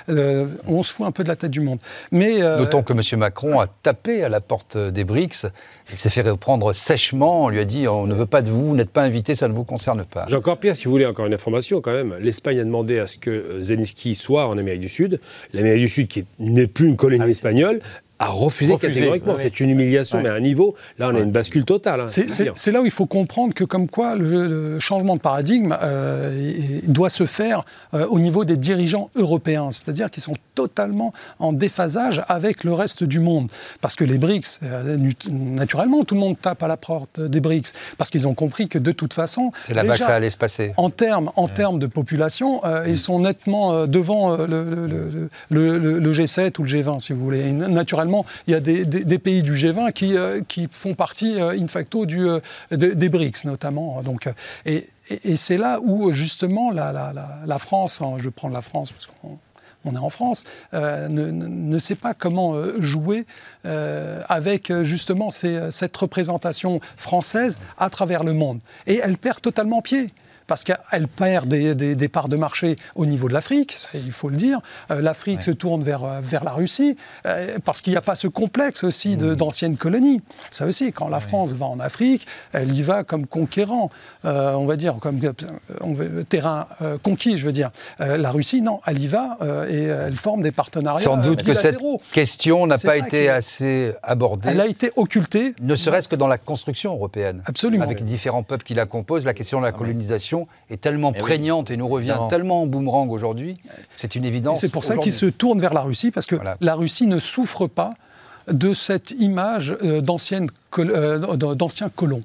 euh, on se fout un peu de la tête du monde. Mais D'autant que M. Macron a tapé à la porte des BRICS et s'est fait reprendre sèchement. On lui a dit on ne veut pas de vous, vous n'êtes pas invité, ça ne vous concerne pas. J'ai encore pire, si vous voulez, encore une information quand même. L'Espagne a demandé à ce que Zelensky soit en Amérique du Sud. L'Amérique du Sud, qui n'est plus une colonie ah espagnole, a refusé, catégoriquement. C'est une humiliation, mais à un niveau, là, on a une bascule totale. Hein, c'est là où il faut comprendre que, comme quoi, le, changement de paradigme euh, doit se faire euh, au niveau des dirigeants européens, c'est-à-dire qu'ils sont totalement en déphasage avec le reste du monde. Parce que les BRICS, euh, naturellement, tout le monde tape à la porte des BRICS, parce qu'ils ont compris que de toute façon... C'est là-bas que ça allait se passer. En termes en termes de population, ils sont nettement devant le, le, G7 ou le G20, si vous voulez. naturellement, il y a des, pays du G20 qui, euh, qui font partie, euh, in facto, du, euh, des BRICS, notamment. Donc, et, c'est là où, justement, la, France, hein, je prends la France parce qu'on on est en France, ne, sait pas comment jouer avec justement cette représentation française à travers le monde. Et elle perd totalement pied parce qu'elle perd des, parts de marché au niveau de l'Afrique, il faut le dire. Euh, L'Afrique se tourne vers, euh, vers la Russie, euh, parce qu'il n'y a pas ce complexe aussi mmh. d'anciennes colonies. Ça aussi, quand la France va en Afrique, elle y va comme conquérant, on va dire, comme terrain conquis, je veux dire. la Russie, non, elle y va et elle forme des partenariats. Sans doute que cette question n'a pas été assez abordée. Elle a été occultée. Ne serait-ce que dans la construction européenne. Absolument. Avec différents peuples qui la composent, la question de la ah est tellement eh prégnante et nous revient tellement en boomerang aujourd'hui, c'est une évidence. C'est pour ça qu'il se tourne vers la Russie, parce que la Russie ne souffre pas de cette image euh, d'anciens colons.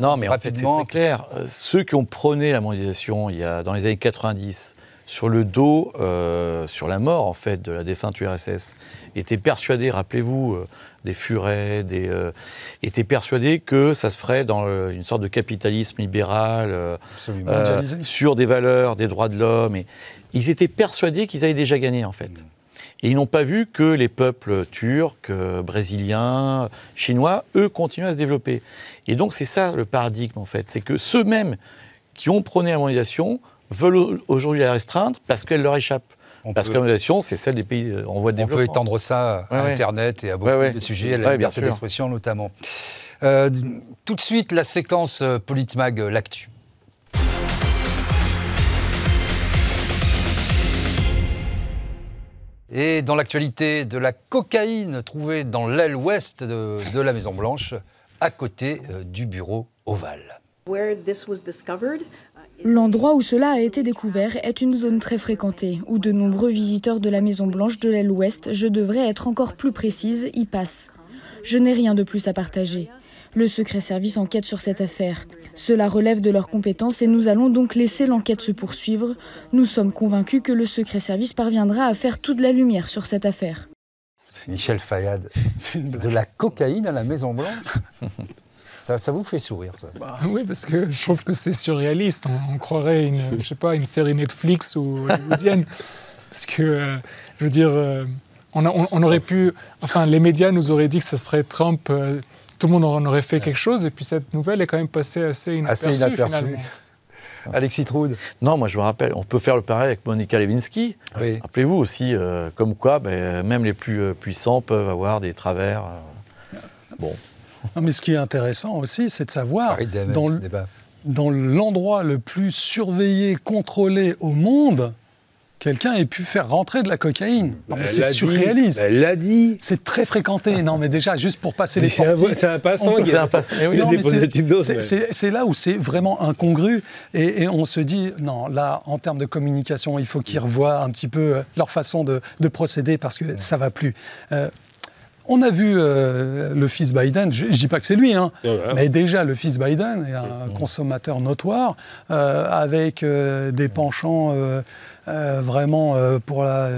Non, mais en fait, c'est très clair. Ceux qui ont prôné la mondialisation il y a, dans les années 90, sur le dos, euh, sur la mort en fait de la défunte URSS, étaient persuadés, rappelez-vous, euh, des furets, des, euh, étaient persuadés que ça se ferait dans une sorte de capitalisme libéral, sur des valeurs, des droits de l'homme. Et ils étaient persuadés qu'ils avaient déjà gagné en fait. Et ils n'ont pas vu que les peuples turcs, brésiliens, chinois, eux, continuent à se développer. Et donc c'est ça le paradigme en fait, c'est que ceux-mêmes qui ont prôné la mondialisation veulent aujourd'hui la restreindre parce qu'elle leur échappe. parce que la c'est celle des pays euh, en voie de développement. On peut étendre ça à Internet et à beaucoup de sujets, à la liberté d'expression notamment. Euh, tout de suite, la séquence euh, Politmag, l'actu. Et dans l'actualité de la cocaïne trouvée dans l'aile ouest de, de la Maison-Blanche, à côté du bureau ovale. L'endroit où cela a été découvert est une zone très fréquentée, où de nombreux visiteurs de la Maison Blanche de l'aile ouest, je devrais être encore plus précise, y passent. Je n'ai rien de plus à partager. Le secret service enquête sur cette affaire. Cela relève de leurs compétences et nous allons donc laisser l'enquête se poursuivre. Nous sommes convaincus que le secret service parviendra à faire toute la lumière sur cette affaire. C'est Michel Fayad. De la cocaïne à la Maison Blanche ça, vous fait sourire, ça bah, Oui, parce que je trouve que c'est surréaliste. On, croirait une, je sais pas, une série Netflix ou hollywoodienne. parce que, euh, je veux dire, euh, on, on, aurait pu... Enfin, les médias nous auraient dit que ce serait Trump... Euh, tout le monde en aurait fait quelque chose, et puis cette nouvelle est quand même passée assez inaperçue, assez inaperçue. finalement. Alexis Troud Non, moi je me rappelle, on peut faire le pareil avec Monica Lewinsky. Rappelez-vous aussi, comme quoi ben, même les plus puissants peuvent avoir des travers. bon. Non, mais ce qui est intéressant aussi, c'est de savoir dans l'endroit le plus surveillé, contrôlé au monde, quelqu'un ait pu faire rentrer de la cocaïne. c'est surréaliste. Elle l'a dit. C'est très fréquenté. Non, mais déjà, juste pour passer les portiers. C'est un passant. C'est là où c'est vraiment incongru. Et, on se dit, non, là, en termes de communication, il faut qu'ils revoient un petit peu leur façon de, procéder parce que ça va plus. Euh, on a vu euh, le fils Biden, je ne dis pas que c'est lui, hein, mais déjà le fils Biden est un consommateur notoire, euh, avec euh, des penchants vraiment pour la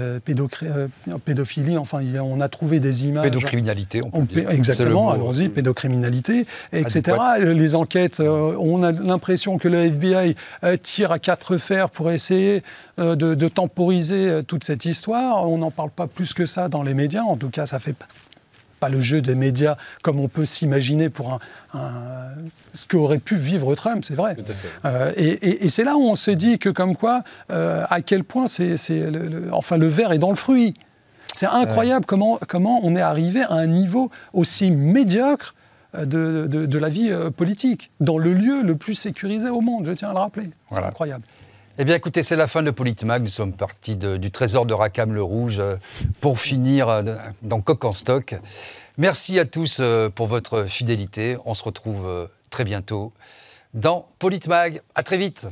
pédophilie. Enfin, on a trouvé des images. Pédocriminalité, on peut dire. Exactement, allons-y, pédocriminalité, etc. Les enquêtes, on a l'impression que le FBI tire à quatre fers pour essayer de, de temporiser toute cette histoire. On n'en parle pas plus que ça dans les médias, en tout cas, ça fait pas le jeu des médias comme on peut s'imaginer pour un, ce qu'aurait pu vivre Trump, c'est vrai. Euh, et, c'est là où on se dit que comme quoi, euh, à quel point c'est, le, enfin le verre est dans le fruit. C'est incroyable comment, comment on est arrivé à un niveau aussi médiocre euh, de, de, la vie politique, dans le lieu le plus sécurisé au monde, je tiens à le rappeler. C'est incroyable. Eh bien, écoutez, c'est la fin de Politmag. Nous sommes partis du trésor de Rackham le Rouge euh, pour finir euh, dans Coq en stock. Merci à tous euh, pour votre fidélité. On se retrouve très bientôt dans Politmag. À très vite.